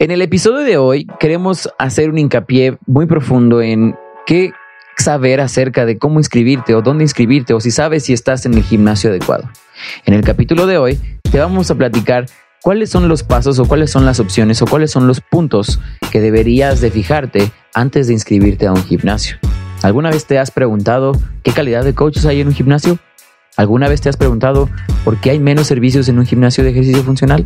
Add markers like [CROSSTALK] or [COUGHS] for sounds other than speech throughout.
En el episodio de hoy queremos hacer un hincapié muy profundo en qué saber acerca de cómo inscribirte o dónde inscribirte o si sabes si estás en el gimnasio adecuado. En el capítulo de hoy te vamos a platicar cuáles son los pasos o cuáles son las opciones o cuáles son los puntos que deberías de fijarte antes de inscribirte a un gimnasio. ¿Alguna vez te has preguntado qué calidad de coaches hay en un gimnasio? ¿Alguna vez te has preguntado por qué hay menos servicios en un gimnasio de ejercicio funcional?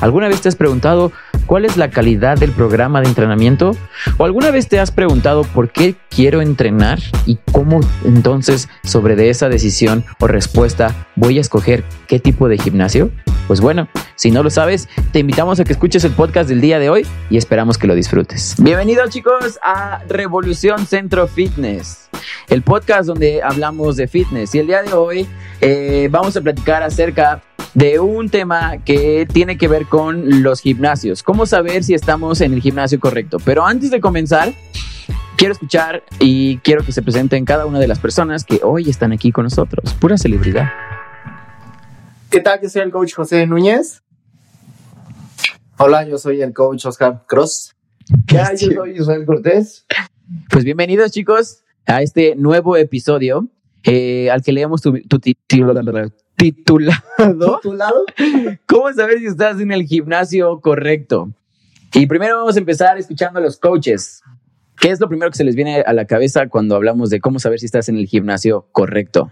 ¿Alguna vez te has preguntado cuál es la calidad del programa de entrenamiento? ¿O alguna vez te has preguntado por qué quiero entrenar y cómo entonces sobre de esa decisión o respuesta voy a escoger qué tipo de gimnasio? Pues bueno, si no lo sabes, te invitamos a que escuches el podcast del día de hoy y esperamos que lo disfrutes. Bienvenidos chicos a Revolución Centro Fitness, el podcast donde hablamos de fitness y el día de hoy eh, vamos a platicar acerca de un tema que tiene que ver con los gimnasios. ¿Cómo saber si estamos en el gimnasio correcto? Pero antes de comenzar, quiero escuchar y quiero que se presenten cada una de las personas que hoy están aquí con nosotros. Pura celebridad. ¿Qué tal? Yo soy el coach José Núñez. Hola, yo soy el coach Oscar Cross. Ya, yo soy Israel Cortés. Pues bienvenidos chicos a este nuevo episodio eh, al que leemos tu, tu titulado. ¿Titulado? ¿Cómo saber si estás en el gimnasio correcto? Y primero vamos a empezar escuchando a los coaches. ¿Qué es lo primero que se les viene a la cabeza cuando hablamos de cómo saber si estás en el gimnasio correcto?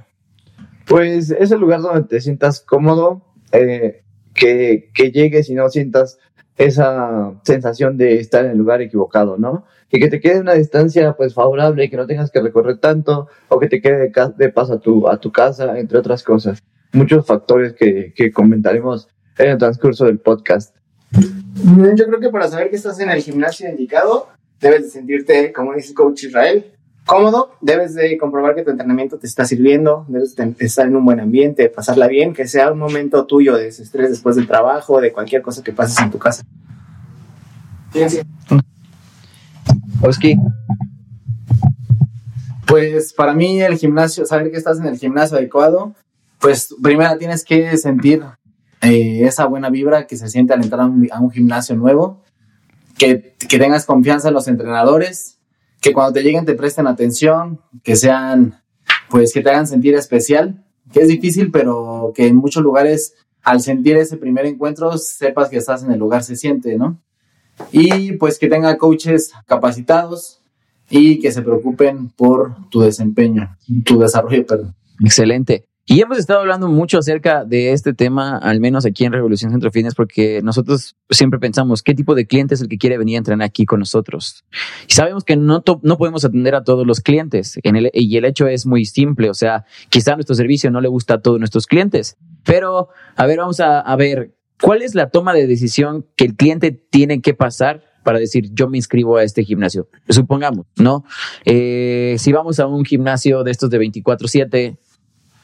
Pues es el lugar donde te sientas cómodo, eh, que, que llegues y no sientas esa sensación de estar en el lugar equivocado, ¿no? Y que te quede una distancia pues favorable y que no tengas que recorrer tanto o que te quede de paso a tu, a tu casa, entre otras cosas. Muchos factores que, que comentaremos en el transcurso del podcast. Yo creo que para saber que estás en el gimnasio indicado, debes de sentirte, como dice el coach Israel, cómodo, debes de comprobar que tu entrenamiento te está sirviendo, debes de estar en un buen ambiente, pasarla bien, que sea un momento tuyo de desestrés después del trabajo, de cualquier cosa que pases en tu casa. Oski. Pues para mí el gimnasio, saber que estás en el gimnasio adecuado, pues primero tienes que sentir eh, esa buena vibra que se siente al entrar a un, a un gimnasio nuevo, que, que tengas confianza en los entrenadores, que cuando te lleguen te presten atención, que sean, pues que te hagan sentir especial, que es difícil, pero que en muchos lugares al sentir ese primer encuentro sepas que estás en el lugar se siente, ¿no? Y pues que tenga coaches capacitados y que se preocupen por tu desempeño, tu desarrollo, perdón. Excelente. Y hemos estado hablando mucho acerca de este tema, al menos aquí en Revolución Centro Fitness, porque nosotros siempre pensamos qué tipo de cliente es el que quiere venir a entrenar aquí con nosotros. Y sabemos que no, no podemos atender a todos los clientes. Y el hecho es muy simple. O sea, quizá nuestro servicio no le gusta a todos nuestros clientes. Pero, a ver, vamos a, a ver, ¿cuál es la toma de decisión que el cliente tiene que pasar para decir yo me inscribo a este gimnasio. Supongamos, ¿no? Eh, si vamos a un gimnasio de estos de 24/7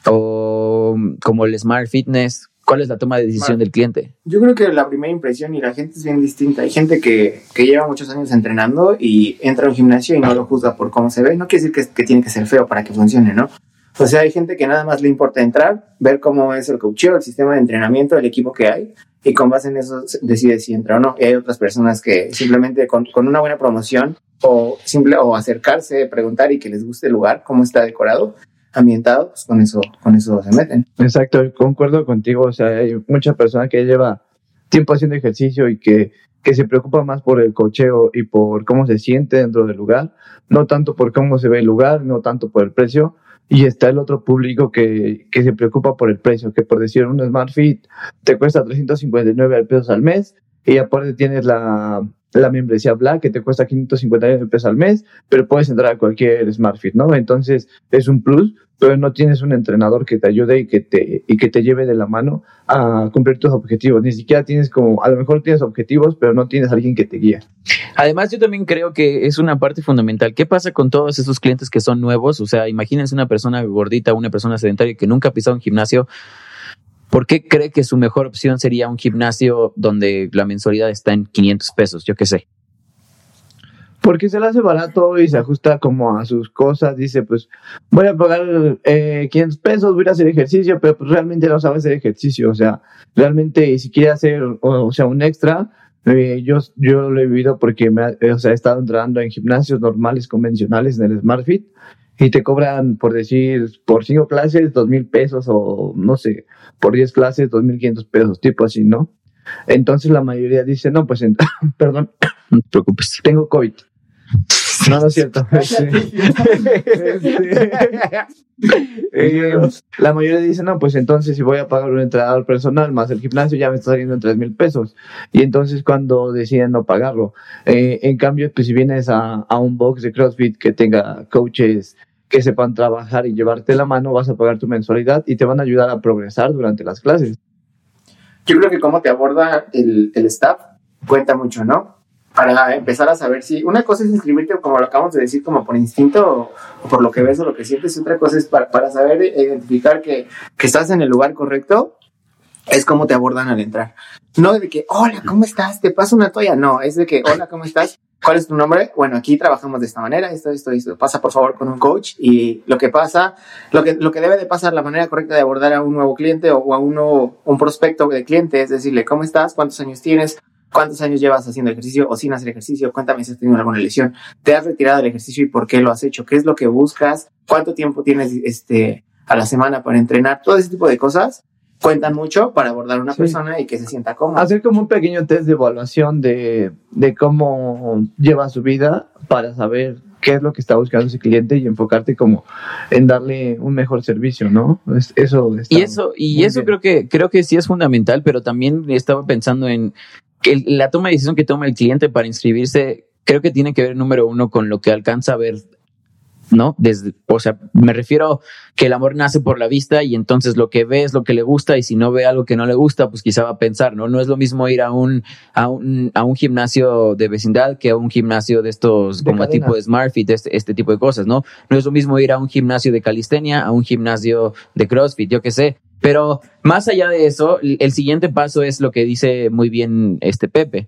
o como el Smart Fitness, ¿cuál es la toma de decisión del cliente? Yo creo que la primera impresión y la gente es bien distinta. Hay gente que, que lleva muchos años entrenando y entra a un gimnasio y no lo juzga por cómo se ve. No quiere decir que, que tiene que ser feo para que funcione, ¿no? O sea, hay gente que nada más le importa entrar, ver cómo es el coacheo, el sistema de entrenamiento, el equipo que hay, y con base en eso decide si entra o no. Y hay otras personas que simplemente con, con, una buena promoción o, simple, o acercarse, preguntar y que les guste el lugar, cómo está decorado, ambientado, pues con eso, con eso se meten. Exacto, concuerdo contigo. O sea, hay mucha persona que lleva tiempo haciendo ejercicio y que, que se preocupa más por el cocheo y por cómo se siente dentro del lugar, no tanto por cómo se ve el lugar, no tanto por el precio. Y está el otro público que, que se preocupa por el precio, que por decir un Smart Fit te cuesta 359 pesos al mes y aparte tienes la, la membresía Black que te cuesta 559 pesos al mes, pero puedes entrar a cualquier SmartFit, ¿no? Entonces es un plus, pero no tienes un entrenador que te ayude y que te, y que te lleve de la mano a cumplir tus objetivos. Ni siquiera tienes como, a lo mejor tienes objetivos, pero no tienes alguien que te guíe. Además, yo también creo que es una parte fundamental. ¿Qué pasa con todos esos clientes que son nuevos? O sea, imagínense una persona gordita, una persona sedentaria que nunca ha pisado un gimnasio. ¿Por qué cree que su mejor opción sería un gimnasio donde la mensualidad está en 500 pesos? Yo qué sé. Porque se le hace barato y se ajusta como a sus cosas. Dice, pues voy a pagar eh, 500 pesos, voy a hacer ejercicio, pero pues realmente no sabe hacer ejercicio. O sea, realmente si quiere hacer, o, o sea, un extra, Eh, yo, yo lo he vivido porque me eh, o sea, he estado entrenando en gimnasios normales, convencionales, en el SmartFit, y te cobran, por decir, por cinco clases, dos mil pesos, o no sé, por diez clases, dos mil quinientos pesos, tipo así, ¿no? Entonces la mayoría dice, no, pues, [LAUGHS] perdón, [COUGHS] No te preocupes. tengo COVID. [LAUGHS] No, no es cierto. [LAUGHS] Eh, la mayoría dice, no, pues entonces si voy a pagar un entrenador personal más el gimnasio ya me está saliendo en tres mil pesos. Y entonces cuando deciden no pagarlo. Eh, en cambio, pues si vienes a, a un box de CrossFit que tenga coaches que sepan trabajar y llevarte la mano, vas a pagar tu mensualidad y te van a ayudar a progresar durante las clases. Yo creo que cómo te aborda el, el staff cuenta mucho, ¿no? Para empezar a saber si una cosa es inscribirte, como lo acabamos de decir, como por instinto o, o por lo que ves o lo que sientes, y otra cosa es para, para saber identificar que, que estás en el lugar correcto, es cómo te abordan al entrar. No de que, hola, ¿cómo estás? ¿Te paso una toalla? No, es de que, hola, ¿cómo estás? ¿Cuál es tu nombre? Bueno, aquí trabajamos de esta manera, esto, esto, esto. Pasa por favor con un coach y lo que pasa, lo que, lo que debe de pasar, la manera correcta de abordar a un nuevo cliente o a un, nuevo, un prospecto de cliente es decirle, ¿cómo estás? ¿Cuántos años tienes? ¿Cuántos años llevas haciendo ejercicio o sin hacer ejercicio? Cuéntame si has tenido alguna lesión. ¿Te has retirado del ejercicio y por qué lo has hecho? ¿Qué es lo que buscas? ¿Cuánto tiempo tienes este, a la semana para entrenar? Todo ese tipo de cosas cuentan mucho para abordar a una Sí. persona y que se sienta cómoda. Hacer como un pequeño test de evaluación de, de cómo lleva su vida para saber qué es lo que está buscando ese cliente y enfocarte como en darle un mejor servicio, ¿no? Es- Eso está Y eso, y eso bien. creo que, creo que sí es fundamental, pero también estaba pensando en el- la toma de decisión que toma el cliente para inscribirse, creo que tiene que ver, número uno, con lo que alcanza a ver, ¿no? Desde, o sea, me refiero que el amor nace por la vista y entonces lo que ve es lo que le gusta y si no ve algo que no le gusta, pues quizá va a pensar, ¿no? No es lo mismo ir a un, a un, a un gimnasio de vecindad que a un gimnasio de estos De como cadena. tipo de SmartFit, este, este tipo de cosas, ¿no? No es lo mismo ir a un gimnasio de calistenia a un gimnasio de CrossFit, yo qué sé. Pero más allá de eso, el siguiente paso es lo que dice muy bien este Pepe.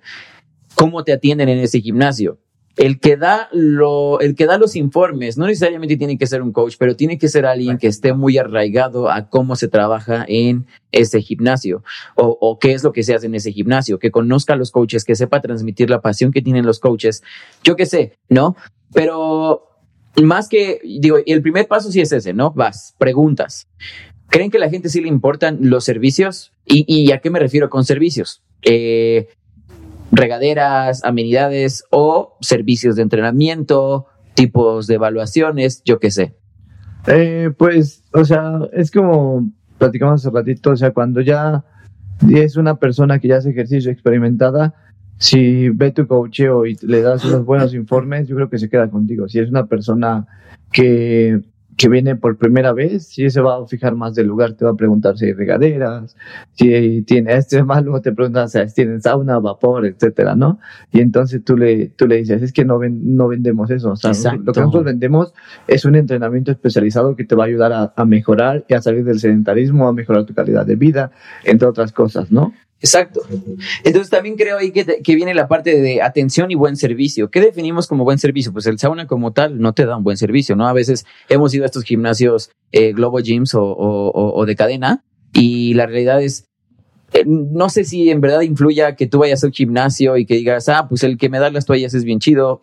¿Cómo te atienden en ese gimnasio? El que da lo, el que da los informes, no necesariamente tiene que ser un coach, pero tiene que ser alguien que esté muy arraigado a cómo se trabaja en ese gimnasio o, o qué es lo que se hace en ese gimnasio, que conozca a los coaches, que sepa transmitir la pasión que tienen los coaches. Yo qué sé, ¿no? Pero más que, digo, el primer paso sí es ese, ¿no? Vas, preguntas. ¿Creen que a la gente sí le importan los servicios? ¿Y, y a qué me refiero con servicios? Eh, regaderas, amenidades o servicios de entrenamiento, tipos de evaluaciones, yo qué sé. Eh, pues, o sea, es como platicamos hace ratito, o sea, cuando ya es una persona que ya hace ejercicio experimentada, si ve tu coacheo y le das unos buenos informes, yo creo que se queda contigo. Si es una persona que, que viene por primera vez, sí se va a fijar más del lugar, te va a preguntar si hay regaderas, si tiene este más, luego te preguntan si tienen sauna, vapor, etcétera, ¿no? Y entonces tú le, tú le dices, es que no, ven, no vendemos eso, o sea, Exacto. lo que nosotros vendemos es un entrenamiento especializado que te va a ayudar a, a mejorar y a salir del sedentarismo, a mejorar tu calidad de vida, entre otras cosas, ¿no? Exacto. Entonces también creo ahí que, que viene la parte de atención y buen servicio. ¿Qué definimos como buen servicio? Pues el sauna como tal no te da un buen servicio, ¿no? A veces hemos ido a estos gimnasios eh, Globo Gyms o, o- o- o de cadena y la realidad es, eh, no sé si en verdad influya que tú vayas al gimnasio y que digas, ah, pues el que me da las toallas es bien chido.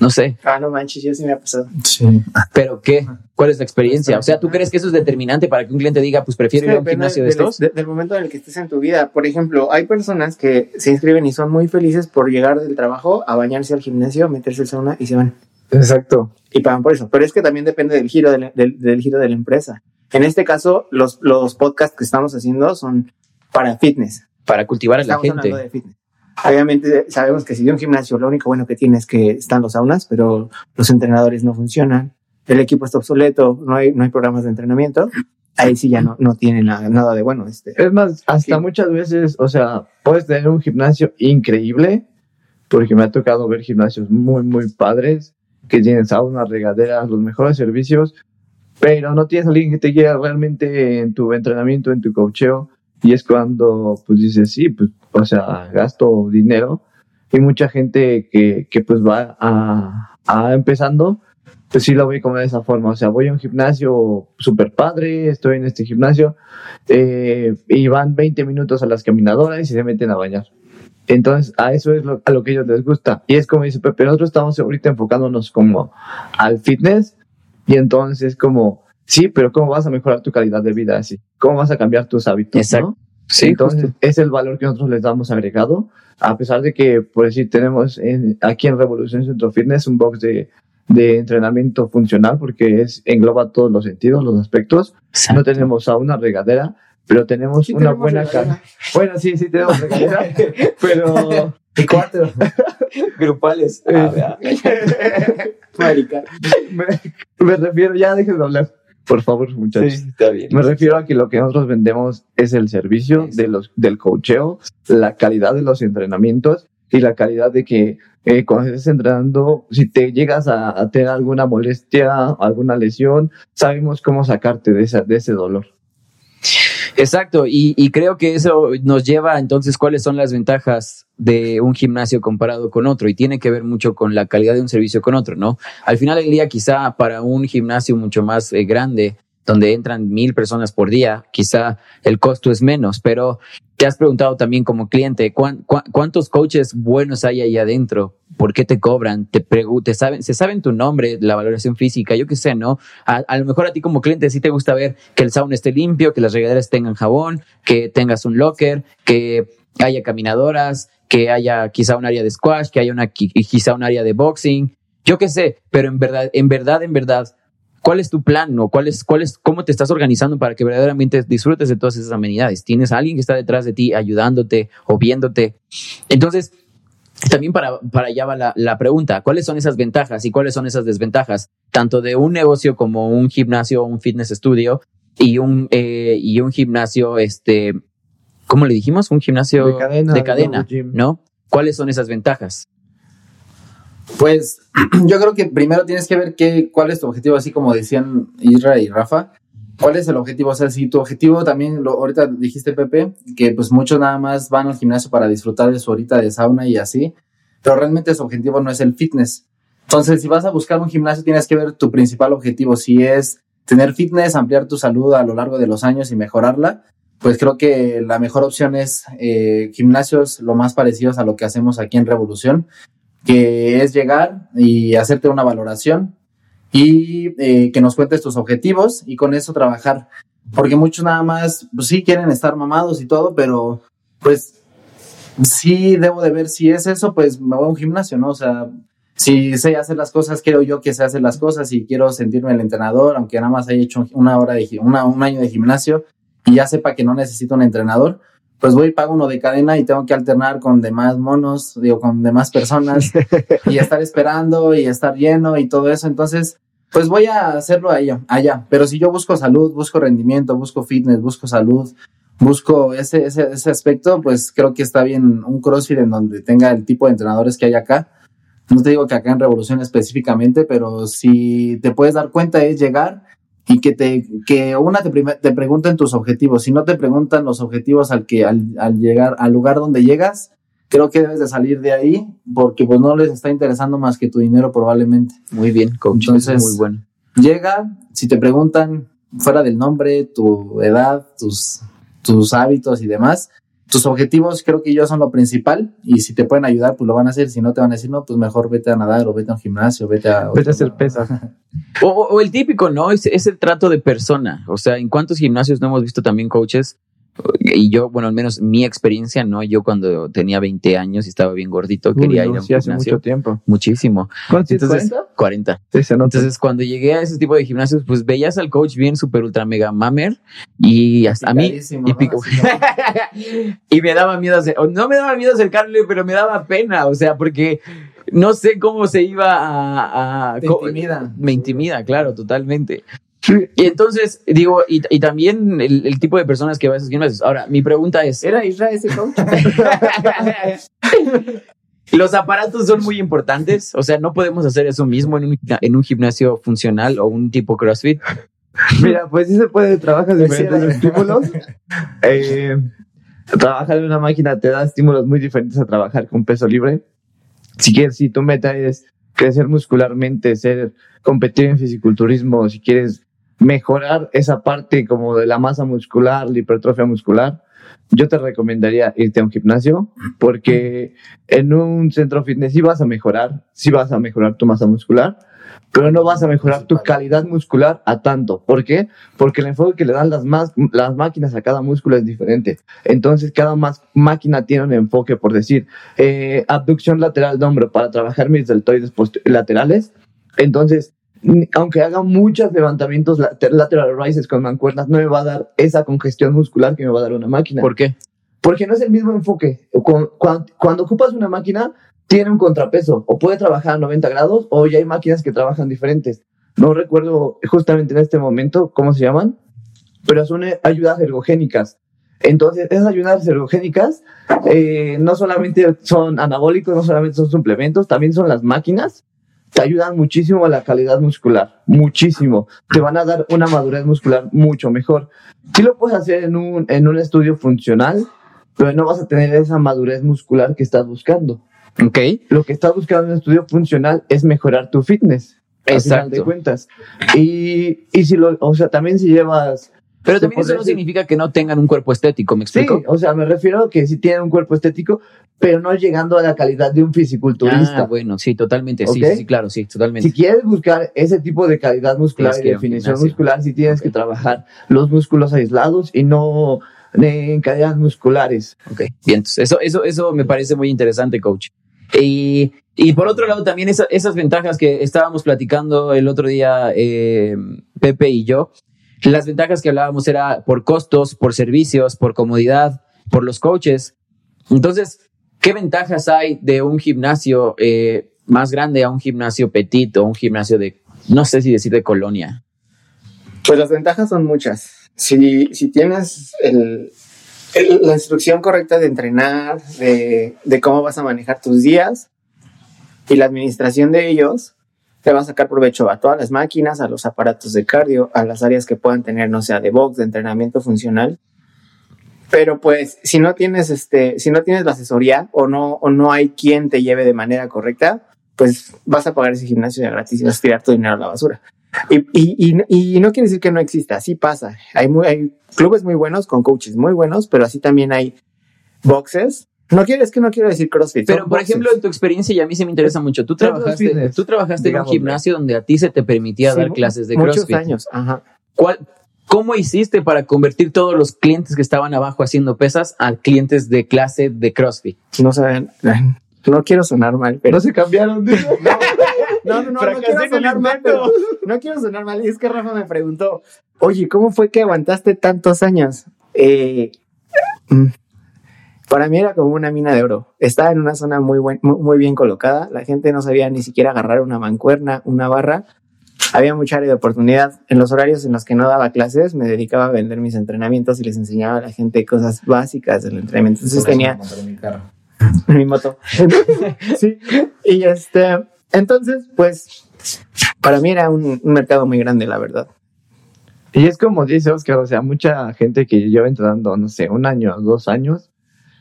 No sé, Ah, no manches, yo sí me ha pasado. Sí. pero ¿qué? ¿Cuál es la experiencia? O sea, ¿tú crees que eso es determinante para que un cliente diga, pues prefiero ir a un gimnasio de estos? de- del momento en el que estés en tu vida. Por ejemplo, hay personas que se inscriben y son muy felices por llegar del trabajo a bañarse al gimnasio, meterse al sauna y se van. Exacto. y pagan por eso. Pero es que también depende del giro de la, del, del giro de la empresa. En este caso, los, los podcasts que estamos haciendo son para fitness. Para cultivar a la Estamos hablando gente. de fitness. Obviamente sabemos que si de un gimnasio lo único bueno que tiene es que están los saunas, pero los entrenadores no funcionan, el equipo está obsoleto, no hay, no hay programas de entrenamiento, ahí sí ya no, no tiene nada, nada de bueno. Este. Es más, hasta Sí. muchas veces, o sea, puedes tener un gimnasio increíble, porque me ha tocado ver gimnasios muy, muy padres, que tienen saunas, regaderas, los mejores servicios, pero no tienes a alguien que te guíe realmente en tu entrenamiento, en tu cocheo, y es cuando, pues dices, sí, pues, o sea, gasto dinero, y mucha gente que, que pues va a, a empezando, pues sí lo ve como de esa forma, o sea, voy a un gimnasio súper padre, estoy en este gimnasio, eh, y van 20 minutos a las caminadoras y se meten a bañar. Entonces, a eso es lo, a lo que a ellos les gusta. Y es como dice Pepe, nosotros estamos ahorita enfocándonos como al fitness y entonces como, sí, pero ¿cómo vas a mejorar tu calidad de vida así? ¿Cómo vas a cambiar tus hábitos? Exacto. ¿no? Sí, Entonces, justo. es el valor que nosotros les damos agregado, a pesar de que, por decir, tenemos en- aquí en Revolución Centro Fitness un box de, de entrenamiento funcional, porque es, engloba todos los sentidos, los aspectos. No tenemos a una regadera, pero tenemos Sí una tenemos buena. Bueno, sí, sí tenemos regadera, [LAUGHS] pero Y cuatro. [LAUGHS] Grupales. Ah, [LAUGHS] Marica. me, me refiero, ya déjenme hablar, por favor, muchachos. está bien. Me refiero a que lo que nosotros vendemos es el servicio de los, del cocheo, la calidad de los entrenamientos y la calidad de que eh, cuando estés entrenando, si te llegas a, a tener alguna molestia, alguna lesión, sabemos cómo sacarte de, esa, de ese dolor. Exacto, y, y creo que eso nos lleva entonces cuáles son las ventajas de un gimnasio comparado con otro y tiene que ver mucho con la calidad de un servicio con otro, ¿no? Al final del día quizá para un gimnasio mucho más eh, grande, donde entran mil personas por día, quizá el costo es menos, pero te has preguntado también como cliente, ¿cuán- cuán- ¿cuántos coaches buenos hay ahí adentro? ¿Por qué te cobran? ¿Te, te saben, ¿Se saben tu nombre, la valoración física? Yo qué sé, ¿no? A, a lo mejor a ti como cliente sí te gusta ver que el sauna esté limpio, que las regaderas tengan jabón, que tengas un locker, que haya caminadoras, que haya quizá un área de squash, que haya una, qui- quizá un área de boxing. Yo qué sé, pero en verdad, en verdad, en verdad, ¿cuál es tu plan o cuál es, cuál es, cómo te estás organizando para que verdaderamente disfrutes de todas esas amenidades? ¿Tienes alguien que está detrás de ti ayudándote o viéndote? Entonces, también para, para allá va la, la pregunta, ¿cuáles son esas ventajas y cuáles son esas desventajas? Tanto de un negocio como un gimnasio, un fitness studio y un, eh, y un gimnasio, este, ¿cómo le dijimos? Un gimnasio De cadena, de cadena. ¿no? ¿Cuáles son esas ventajas? Pues [CLEARS THROAT] yo creo que primero tienes que ver qué, cuál es tu objetivo, así como decían Isra y Rafa. ¿Cuál es el objetivo? O sea, si tu objetivo también, lo, ahorita dijiste Pepe, que pues muchos nada más van al gimnasio para disfrutar de su horita de sauna y así, pero realmente su objetivo no es el fitness. Entonces, si vas a buscar un gimnasio, tienes que ver tu principal objetivo. Si es tener fitness, ampliar tu salud a lo largo de los años y mejorarla, pues creo que la mejor opción es eh, gimnasios lo más parecidos a lo que hacemos aquí en Revolución, que es llegar y hacerte una valoración y eh, que nos cuentes tus objetivos y con eso trabajar. Porque muchos nada más, pues sí quieren estar mamados y todo, pero pues sí debo de ver si es eso, pues me voy a un gimnasio, ¿no? O sea, si sé hacer las cosas, quiero yo que sé hacer las cosas y quiero sentirme el entrenador, aunque nada más haya hecho una hora de un año de gimnasio y ya sepa que no necesito un entrenador, pues voy y pago uno de cadena y tengo que alternar con demás monos, digo, con demás personas y estar esperando y estar lleno y todo eso. Entonces, pues voy a hacerlo allá, allá. Pero si yo busco salud, busco rendimiento, busco fitness, busco salud, busco ese, ese, ese aspecto, pues creo que está bien un CrossFit en donde tenga el tipo de entrenadores que hay acá. No te digo que acá en Revolución específicamente, pero si te puedes dar cuenta es llegar y que te que una te, te pregunten tus objetivos. Si no te preguntan los objetivos al que al, al llegar al lugar donde llegas, creo que debes de salir de ahí porque pues no les está interesando más que tu dinero probablemente. Muy bien, coach. Entonces- muy bueno. Llega, si te preguntan fuera del nombre, tu edad, tus, tus hábitos y demás, tus objetivos creo que ellos son lo principal y si te pueden ayudar, pues lo van a hacer. Si no te van a decir, no, pues mejor vete a nadar o vete a un gimnasio, vete a... Vete a hacer lado. pesa. O, o- o el típico, ¿no? Es, es el trato de persona. O sea, ¿en cuántos gimnasios no hemos visto también coaches? Y yo, bueno, al menos mi experiencia, ¿no? Yo cuando tenía 20 años y estaba bien gordito, quería ir a un sí, hace gimnasio. mucho tiempo. Muchísimo. ¿Cuántos Entonces, 40? 40. Sí, se nota. Entonces, cuando llegué a ese tipo de gimnasios, pues veías al coach bien super ultra mega mamer y hasta a mí [LAUGHS] y, me daba miedo hacer, no me daba miedo acercarle, pero me daba pena, o sea, porque no sé cómo se iba a, a- Te intimida. me intimida, claro, totalmente. Y entonces, digo, y, y también el, el tipo de personas que va a esos gimnasios. Ahora, mi pregunta es, ¿Era Israel ese coach? [LAUGHS] ¿los aparatos son muy importantes? O sea, ¿no podemos hacer eso mismo en un, en un gimnasio funcional o un tipo CrossFit? [LAUGHS] Mira, pues sí se puede, trabajas Pues diferentes sí, estímulos. [LAUGHS] Eh, trabajar en una máquina te da estímulos muy diferentes a trabajar con peso libre. Si quieres, si tu meta es crecer muscularmente, ser, competir en fisiculturismo, si quieres mejorar esa parte como de la masa muscular, la hipertrofia muscular, yo te recomendaría irte a un gimnasio porque en un centro fitness sí vas a mejorar, sí vas a mejorar tu masa muscular, pero no vas a mejorar tu calidad muscular a tanto. ¿Por qué? Porque el enfoque que le dan las, las máquinas a cada músculo es diferente. Entonces, cada máquina tiene un enfoque, por decir, eh, abducción lateral de hombro para trabajar mis deltoides laterales. Entonces, aunque haga muchos levantamientos lateral rises con mancuernas, no me va a dar esa congestión muscular que me va a dar una máquina. ¿Por qué? Porque no es el mismo enfoque. Cuando, cuando ocupas una máquina, tiene un contrapeso o puede trabajar a 90 grados o ya hay máquinas que trabajan diferentes. No recuerdo justamente en este momento cómo se llaman, pero son eh, ayudas ergogénicas. Entonces, esas ayudas ergogénicas eh, no solamente son anabólicos, no solamente son suplementos, también son las máquinas. Te ayudan muchísimo a la calidad muscular, muchísimo. Te van a dar una madurez muscular mucho mejor. Sí lo puedes hacer en un, en un estudio funcional, pero no vas a tener esa madurez muscular que estás buscando. Ok. Lo que estás buscando en un estudio funcional es mejorar tu fitness. Exacto. de cuentas. Y, y si lo, o sea, también si llevas. Pero también eso no significa que no tengan un cuerpo estético, ¿me explico? Sí, o sea, me refiero a que sí tienen un cuerpo estético, pero no llegando a la calidad de un fisiculturista. Ah, bueno, sí, totalmente, sí, sí, claro, sí, totalmente. Si quieres buscar ese tipo de calidad muscular y definición muscular, sí tienes que trabajar los músculos aislados y no en cadenas musculares. Ok, bien, entonces eso, eso, eso me parece muy interesante, coach. Y, y por otro lado, también esas ventajas que estábamos platicando el otro día, eh, Pepe y yo, las ventajas que hablábamos era por costos, por servicios, por comodidad, por los coaches. Entonces, ¿qué ventajas hay de un gimnasio eh, más grande a un gimnasio petit o un gimnasio de, no sé si decir de colonia? Pues las ventajas son muchas. Si, si tienes el, la instrucción correcta de entrenar, de, de, cómo vas a manejar tus días y la administración de ellos, te va a sacar provecho a todas las máquinas, a los aparatos de cardio, a las áreas que puedan tener, no sea de box, de entrenamiento funcional. Pero pues, si no tienes este, si no tienes la asesoría o no, o no hay quien te lleve de manera correcta, pues vas a pagar ese gimnasio gratis y vas a tirar tu dinero a la basura. Y, y, y, y, no quiere decir que no exista, así pasa. Hay, muy, hay clubes muy buenos con coaches muy buenos, pero así también hay boxes. No quiero, es que no quiero decir CrossFit. Pero, por ejemplo, en tu experiencia, y a mí se me interesa mucho, tú trabajaste, tú trabajaste en un gimnasio donde a ti se te permitía dar clases de muchos CrossFit. años, ajá. ¿Cuál, ¿Cómo hiciste para convertir todos los clientes que estaban abajo haciendo pesas a clientes de clase de CrossFit? No saben, no quiero sonar mal, pero... No se cambiaron. [LAUGHS] ¿no? No, no, no, no quiero sonar mal, pero no quiero sonar mal. Y es que Rafa me preguntó, oye, ¿cómo fue que aguantaste tantos años? Eh, mm, para mí era como una mina de oro. Estaba en una zona muy, buen, muy, bien colocada. La gente no sabía ni siquiera agarrar una mancuerna, una barra. Había mucha área de oportunidad. En los horarios en los que no daba clases, me dedicaba a vender mis entrenamientos y les enseñaba a la gente cosas básicas del entrenamiento. Entonces tenía [LAUGHS] mi moto. [LAUGHS] sí. Y este, entonces, pues, para mí era un, un, mercado muy grande, la verdad. Y es como dice Oscar, o sea, mucha gente que lleva entrenando, no sé, un año, dos años,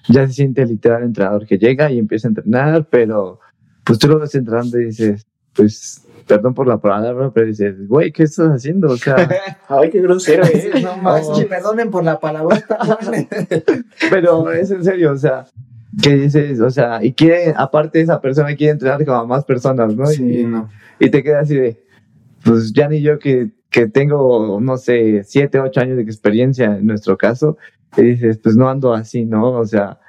ya se siente literal entrenador que llega y empieza a entrenar, pero pues tú lo ves entrenando y dices, pues, perdón por la palabra, pero dices, güey, ¿qué estás haciendo? O sea, [LAUGHS] ay, qué grosero es, no, no. perdonen por la palabra. [LAUGHS] pero es en serio, o sea, que dices, o sea, y quiere, aparte esa persona quiere entrenar como a más personas, ¿no? Sí, y, no. y te quedas así de, pues ya ni yo que, que tengo, no sé, siete, ocho años de experiencia en nuestro caso, y dices, pues no ando así, ¿no? O sea,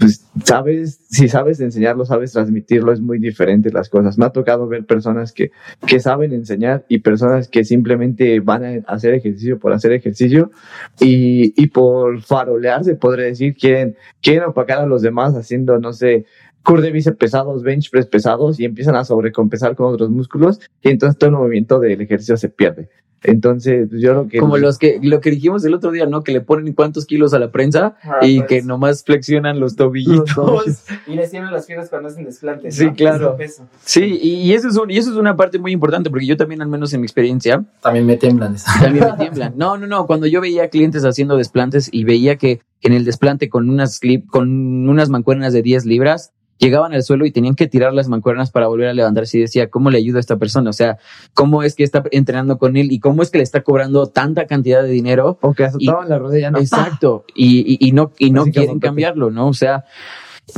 pues sabes, si sabes enseñarlo, sabes transmitirlo, es muy diferente las cosas. Me ha tocado ver personas que, que saben enseñar y personas que simplemente van a hacer ejercicio por hacer ejercicio y, y por farolearse, podré decir, quieren, quieren opacar a los demás haciendo, no sé, curl de bíceps pesados, bench press pesados y empiezan a sobrecompensar con otros músculos y entonces todo el movimiento del ejercicio se pierde. Entonces, pues, yo lo que... Como los que, lo que dijimos el otro día, ¿no? Que le ponen cuántos kilos a la prensa Ah, y pues. que nomás flexionan los tobillitos. Los. [LAUGHS] Y les tienen las piernas cuando hacen desplantes. Sí, ¿no? claro. Peso. Sí, y, y eso es un, y eso es una parte muy importante porque yo también, al menos en mi experiencia, También me temblan. también me tiemblan. No, no, no. Cuando yo veía clientes haciendo desplantes y veía que en el desplante con unas clip, con unas mancuernas de 10 libras, llegaban al suelo y tenían que tirar las mancuernas para volver a levantarse y decía, ¿cómo le ayudo a esta persona? O sea, ¿cómo es que está entrenando con él y cómo es que le está cobrando tanta cantidad de dinero? O que azotaban la rodilla, ¿no? Exacto. Y, y, y no, y no quieren cambiarlo, ¿no? O sea,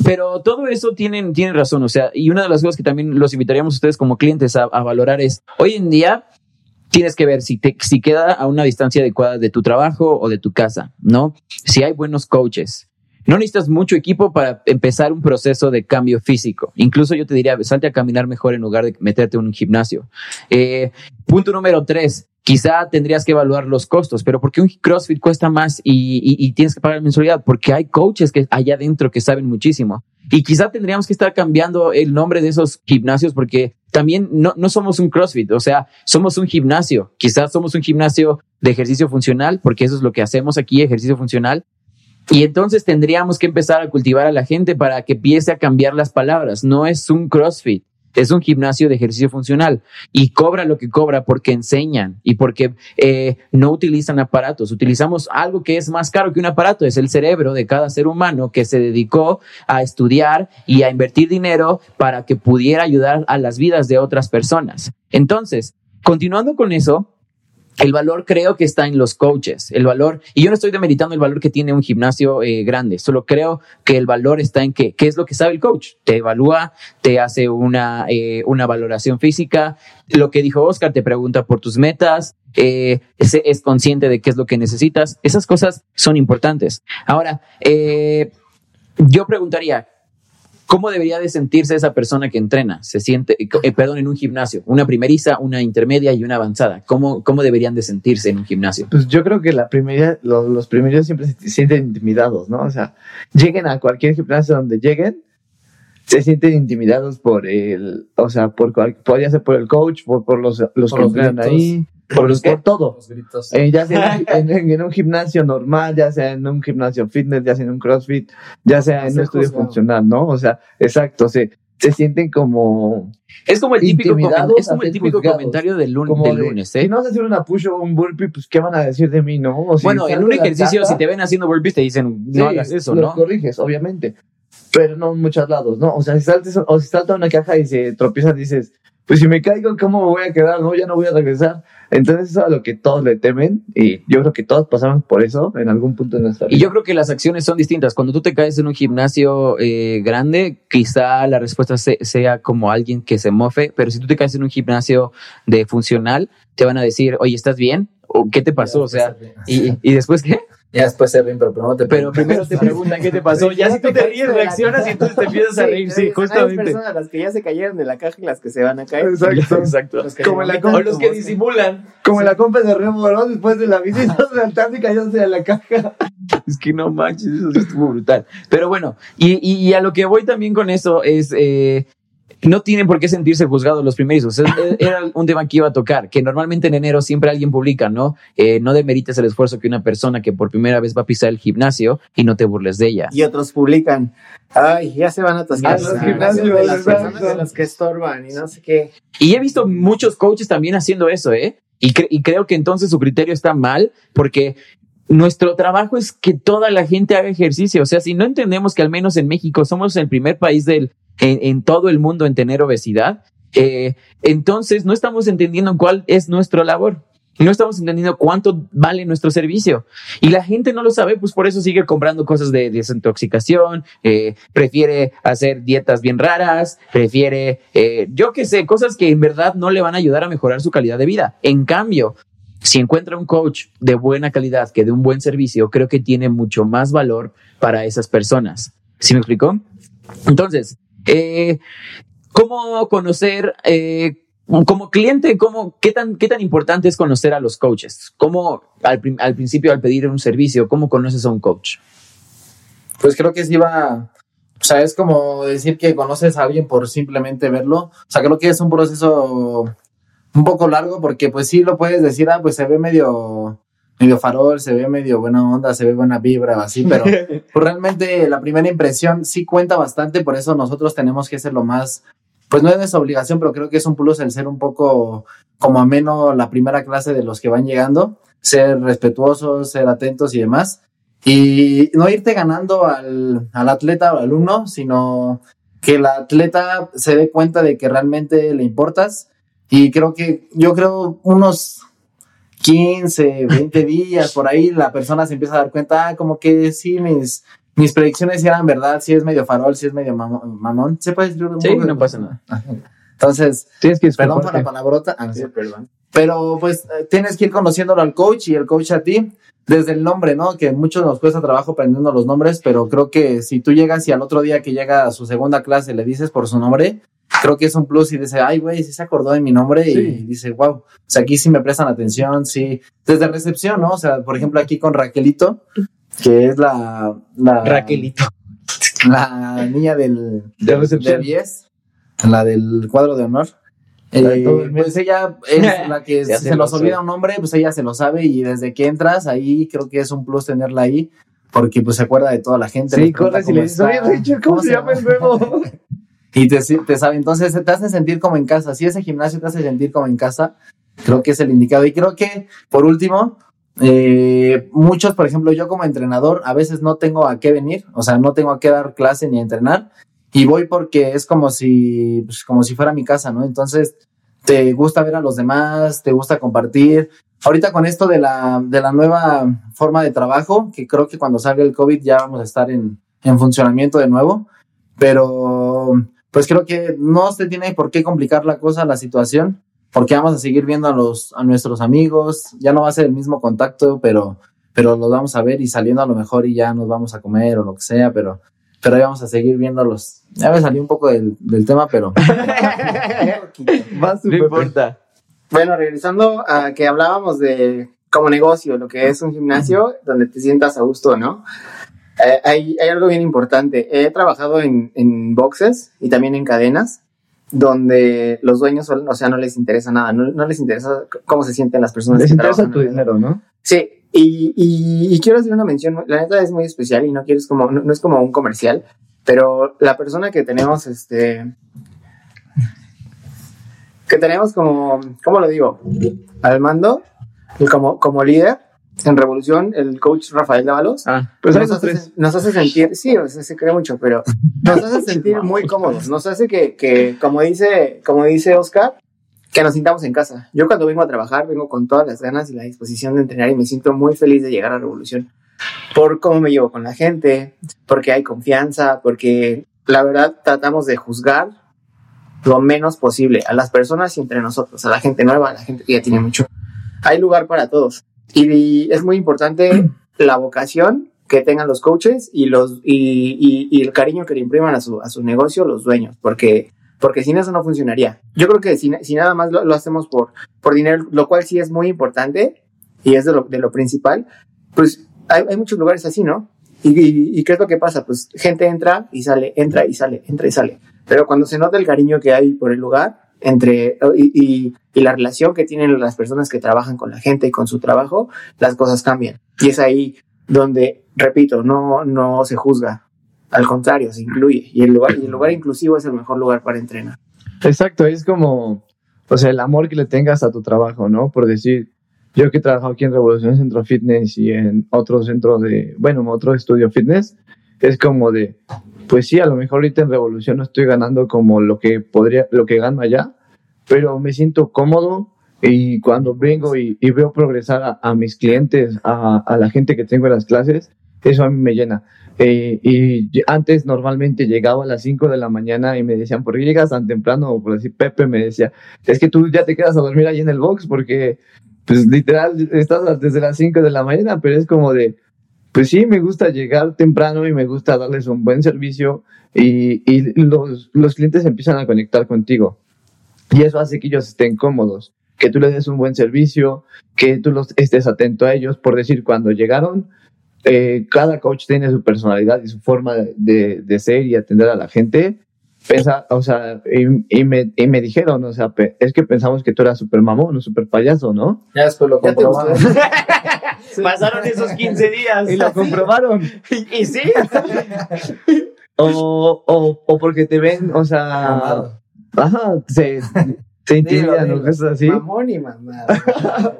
pero todo eso tienen, tienen razón. O sea, y una de las cosas que también los invitaríamos a ustedes como clientes a, a valorar es, hoy en día tienes que ver si te, si queda a una distancia adecuada de tu trabajo o de tu casa, ¿no? Si hay buenos coaches. No necesitas mucho equipo para empezar un proceso de cambio físico. Incluso yo te diría, salte a caminar mejor en lugar de meterte en un gimnasio. Eh, punto número tres, quizá tendrías que evaluar los costos, pero ¿por qué un CrossFit cuesta más y, tienes que pagar mensualidad? Porque hay coaches que allá adentro que saben muchísimo. Y quizá tendríamos que estar cambiando el nombre de esos gimnasios porque también no, no somos un CrossFit, o sea, somos un gimnasio. Quizás somos un gimnasio de ejercicio funcional, porque eso es lo que hacemos aquí, ejercicio funcional. Y entonces tendríamos que empezar a cultivar a la gente para que empiece a cambiar las palabras. No es un CrossFit, es un gimnasio de ejercicio funcional y cobra lo que cobra porque enseñan y porque eh, no utilizan aparatos. Utilizamos algo que es más caro que un aparato, es el cerebro de cada ser humano que se dedicó a estudiar y a invertir dinero para que pudiera ayudar a las vidas de otras personas. Entonces, continuando con eso, el valor creo que está en los coaches, el valor, y yo no estoy demeritando el valor que tiene un gimnasio eh, grande, solo creo que el valor está en que, qué es lo que sabe el coach. Te evalúa, te hace una, eh, una valoración física, lo que dijo Oscar, te pregunta por tus metas, eh, es, es consciente de qué es lo que necesitas. Esas cosas son importantes. Ahora, eh, yo preguntaría, ¿Cómo debería de sentirse esa persona que entrena? Se siente, eh, perdón, en un gimnasio, una primeriza, una intermedia y una avanzada. ¿Cómo, cómo deberían de sentirse en un gimnasio? Pues yo creo que la primera, los, los primeros siempre se sienten intimidados, ¿no? O sea, lleguen a cualquier gimnasio donde lleguen, se sienten intimidados por el, o sea, por cual- podría ser por el coach, por, por los, los Por que los entrenan gritos. ahí, por, los, por todo. Los gritos. Eh, ya sea [LAUGHS] en, en- en un gimnasio normal, ya sea en un gimnasio fitness, ya sea en un CrossFit, ya sea en un estudio juzgado. funcional, ¿no? O sea, exacto, se, se sienten como, Es como el típico, es como el típico comentario del, lun- como del de, lunes, si ¿eh? no vas a hacer una push o un burpee, pues ¿qué van a decir de mí, no? O si Bueno, en un ejercicio, si te ven haciendo burpees, te dicen, no Sí, hagas eso, los ¿no? corriges, obviamente. Pero no en muchos lados, ¿no? O sea, si saltas, o si salta una caja y se tropiezan, dices, pues si me caigo, ¿cómo me voy a quedar? No, ya no voy a regresar. Entonces, eso es a lo que todos le temen. Y yo creo que todos pasamos por eso en algún punto de nuestra vida. Y yo creo que las acciones son distintas. Cuando tú te caes en un gimnasio eh, grande, quizá la respuesta se- sea como alguien que se mofe, pero si tú te caes en un gimnasio de funcional, te van a decir, oye, ¿estás bien? ¿O qué te pasó? O sea, y, y después qué? Ya después se ríen, pero primero te Pero primero te preguntan qué te pasó. Ya si tú te ríes, reaccionas y entonces te empiezas a reír. Sí, Hay justamente. personas las que ya se cayeron de la caja y las que se van a caer. Exacto. [LAUGHS] Exacto. Como la O los que disimulan. Como la compra de Remo, ¿no? Después de la visita [LAUGHS] saltando y cayéndose de la caja. [LAUGHS] Es que no manches, eso sí estuvo brutal. Pero bueno, y, y- y a lo que voy también con eso es, eh, no tienen por qué sentirse juzgados los es- Era un tema que iba a tocar, que normalmente en enero siempre alguien publica, ¿no? Eh, no demerites el esfuerzo que una persona que por primera vez va a pisar el gimnasio y no te burles de ella. Y otros publican, ay, ya se van a atascar los gimnasios de gimnasios, las exacto. personas de los que estorban y no sé qué. Y he visto muchos coaches también haciendo eso, ¿eh? Y, cre- y creo que entonces su criterio está mal porque nuestro trabajo es que toda la gente haga ejercicio. O sea, si no entendemos que al menos en México somos el primer país del, en, todo el mundo en tener obesidad, eh, entonces no estamos entendiendo cuál es nuestra labor. No estamos entendiendo cuánto vale nuestro servicio. Y la gente no lo sabe, pues por eso sigue comprando cosas de desintoxicación, eh, prefiere hacer dietas bien raras, prefiere, eh, yo qué sé, cosas que en verdad no le van a ayudar a mejorar su calidad de vida. En cambio, si encuentra un coach de buena calidad, que de un buen servicio, creo que tiene mucho más valor para esas personas. ¿Sí me explicó? Entonces, eh, ¿cómo conocer, eh, como cliente, cómo, qué, tan, qué tan importante es conocer a los coaches? ¿Cómo al, al principio, al pedir un servicio, cómo conoces a un coach? Pues creo que sí va. O sea, es como decir que conoces a alguien por simplemente verlo. O sea, creo que es un proceso un poco largo porque pues sí lo puedes decir, ah, pues se ve medio, medio farol, se ve medio buena onda, se ve buena vibra o así, pero [LAUGHS] pues, realmente la primera impresión sí cuenta bastante, por eso nosotros tenemos que ser lo más, pues no es nuestra obligación, pero creo que es un plus el ser un poco como ameno la primera clase de los que van llegando, ser respetuosos, ser atentos y demás. Y no irte ganando al, al atleta o al alumno, sino que el atleta se dé cuenta de que realmente le importas. Y creo que, yo creo unos 15, 20 [LAUGHS] días por ahí, la persona se empieza a dar cuenta, ah, como que sí, mis, mis predicciones eran verdad, si es medio farol, si es medio mamón. mamón. ¿Se puede decir un Sí, poco? no pasa nada. Entonces, Tienes que perdón por la palabrota. Ah, Sí, perdón. Pero pues eh, tienes que ir conociéndolo al coach y el coach a ti desde el nombre, ¿no? Que muchos nos cuesta trabajo aprendiendo los nombres, pero creo que si tú llegas y al otro día que llega a su segunda clase le dices por su nombre, creo que es un plus y dice, ay, güey, sí se acordó de mi nombre y dice, wow, o sea, aquí sí me prestan atención, sí. Desde recepción, ¿no? O sea, por ejemplo, aquí con Raquelito, que es la, la, Raquelito. la niña del, De recepción. de 10, la del cuadro de honor. Eh, pues ella es [LAUGHS] la que se se lo nos olvida un nombre, pues ella se lo sabe y desde que entras ahí creo que es un plus tenerla ahí porque pues se acuerda de toda la gente. Sí, corres y le dices, oye, Richard, ¿cómo se llama el nuevo? [LAUGHS] Y te, te sabe, entonces te hace sentir como en casa. Si ese gimnasio te hace sentir como en casa, creo que es el indicado. Y creo que, por último, eh, muchos, por ejemplo, yo como entrenador, a veces no tengo a qué venir, o sea, no tengo a qué dar clase ni entrenar, y voy porque es como si, pues, como si fuera mi casa, ¿no? Entonces, te gusta ver a los demás, te gusta compartir. Ahorita con esto de la, de la nueva forma de trabajo, que creo que cuando salga el COVID ya vamos a estar en, en funcionamiento de nuevo, pero pues creo que no se tiene por qué complicar la cosa, la situación, porque vamos a seguir viendo a los a nuestros amigos, ya no va a ser el mismo contacto, pero pero los vamos a ver y saliendo a lo mejor y ya nos vamos a comer o lo que sea, pero pero ahí vamos a seguir viéndolos. Ya me salí un poco del, del tema, pero [LAUGHS] Va [LAUGHS] No importa. Bueno, regresando a que hablábamos de como negocio, lo que es un gimnasio donde te sientas a gusto, ¿no? Eh, hay, hay algo bien importante. He trabajado en, en boxes y también en cadenas donde los dueños, o sea, no les interesa nada, no, no les interesa cómo se sienten las personas Les que interesa tu dinero, ¿no? Sí, y, y- y quiero hacer una mención, la neta es muy especial y no quiero, es como, no, no es como un comercial, pero la persona que tenemos, este, que tenemos como, ¿cómo lo digo? Al mando, como, como líder en Revolución, el coach Rafael Dávalos, Ah, nos, hace, nos hace sentir, sí, o sea, se cree mucho, pero nos hace [LAUGHS] sentir muy cómodos. Nos hace que, que, como dice, como dice Oscar, que nos sintamos en casa. Yo cuando vengo a trabajar, vengo con todas las ganas y la disposición de entrenar y me siento muy feliz de llegar a Revolución por cómo me llevo con la gente, porque hay confianza, porque la verdad tratamos de juzgar lo menos posible a las personas y entre nosotros, a la gente nueva, a la gente que ya tiene mucho. Hay lugar para todos. Y es muy importante la vocación que tengan los coaches y, los, y, y- y el cariño que le impriman a su, a su negocio los dueños, porque, porque sin eso no funcionaría. Yo creo que si, si nada más lo, lo hacemos por, por dinero, lo cual sí es muy importante y es de lo, de lo principal, pues hay, hay muchos lugares así, ¿no? Y, y, y qué es lo que pasa? Pues gente entra y sale, entra y sale, entra y sale. Pero cuando se nota el cariño que hay por el lugar, entre y, y, la relación que tienen las personas que trabajan con la gente y con su trabajo, las cosas cambian. Y es ahí donde, repito, no, no se juzga. Al contrario, se incluye. Y el lugar, y el lugar inclusivo es el mejor lugar para entrenar. Exacto, es como, o sea, el amor que le tengas a tu trabajo, ¿no? Por decir, yo que he trabajado aquí en Revolución Centro Fitness y en otro centro de, bueno, otro estudio fitness, es como de, pues sí, a lo mejor ahorita en Revolución no estoy ganando como lo que podría, lo que gano allá, pero me siento cómodo y cuando vengo y, y veo progresar a, a mis clientes, a, a la gente que tengo en las clases, eso a mí me llena. Eh, y antes normalmente llegaba a las 5 de la mañana y me decían, ¿por qué llegas tan temprano? O por decir, Pepe me decía, es que tú ya te quedas a dormir ahí en el box porque, pues literal, estás desde las 5 de la mañana, pero es como de, pues sí, me gusta llegar temprano y me gusta darles un buen servicio y, y los, los clientes empiezan a conectar contigo. Y eso hace que ellos estén cómodos, que tú les des un buen servicio, que tú los estés atento a ellos. Por decir, cuando llegaron, eh, cada coach tiene su personalidad y su forma de, de- de ser y atender a la gente. Pensa, o sea, y, y me, y me dijeron, o sea, pe- es que pensamos que tú eras súper mamón o súper payaso, ¿no? ya después lo ¿Ya te comprobamos. [LAUGHS] Pasaron esos 15 días. Y lo comprobaron. y sí. O, o, o porque te ven, o sea, Amado. ajá, se, se intimidan o cosas así. Mamón y mamada. [LAUGHS]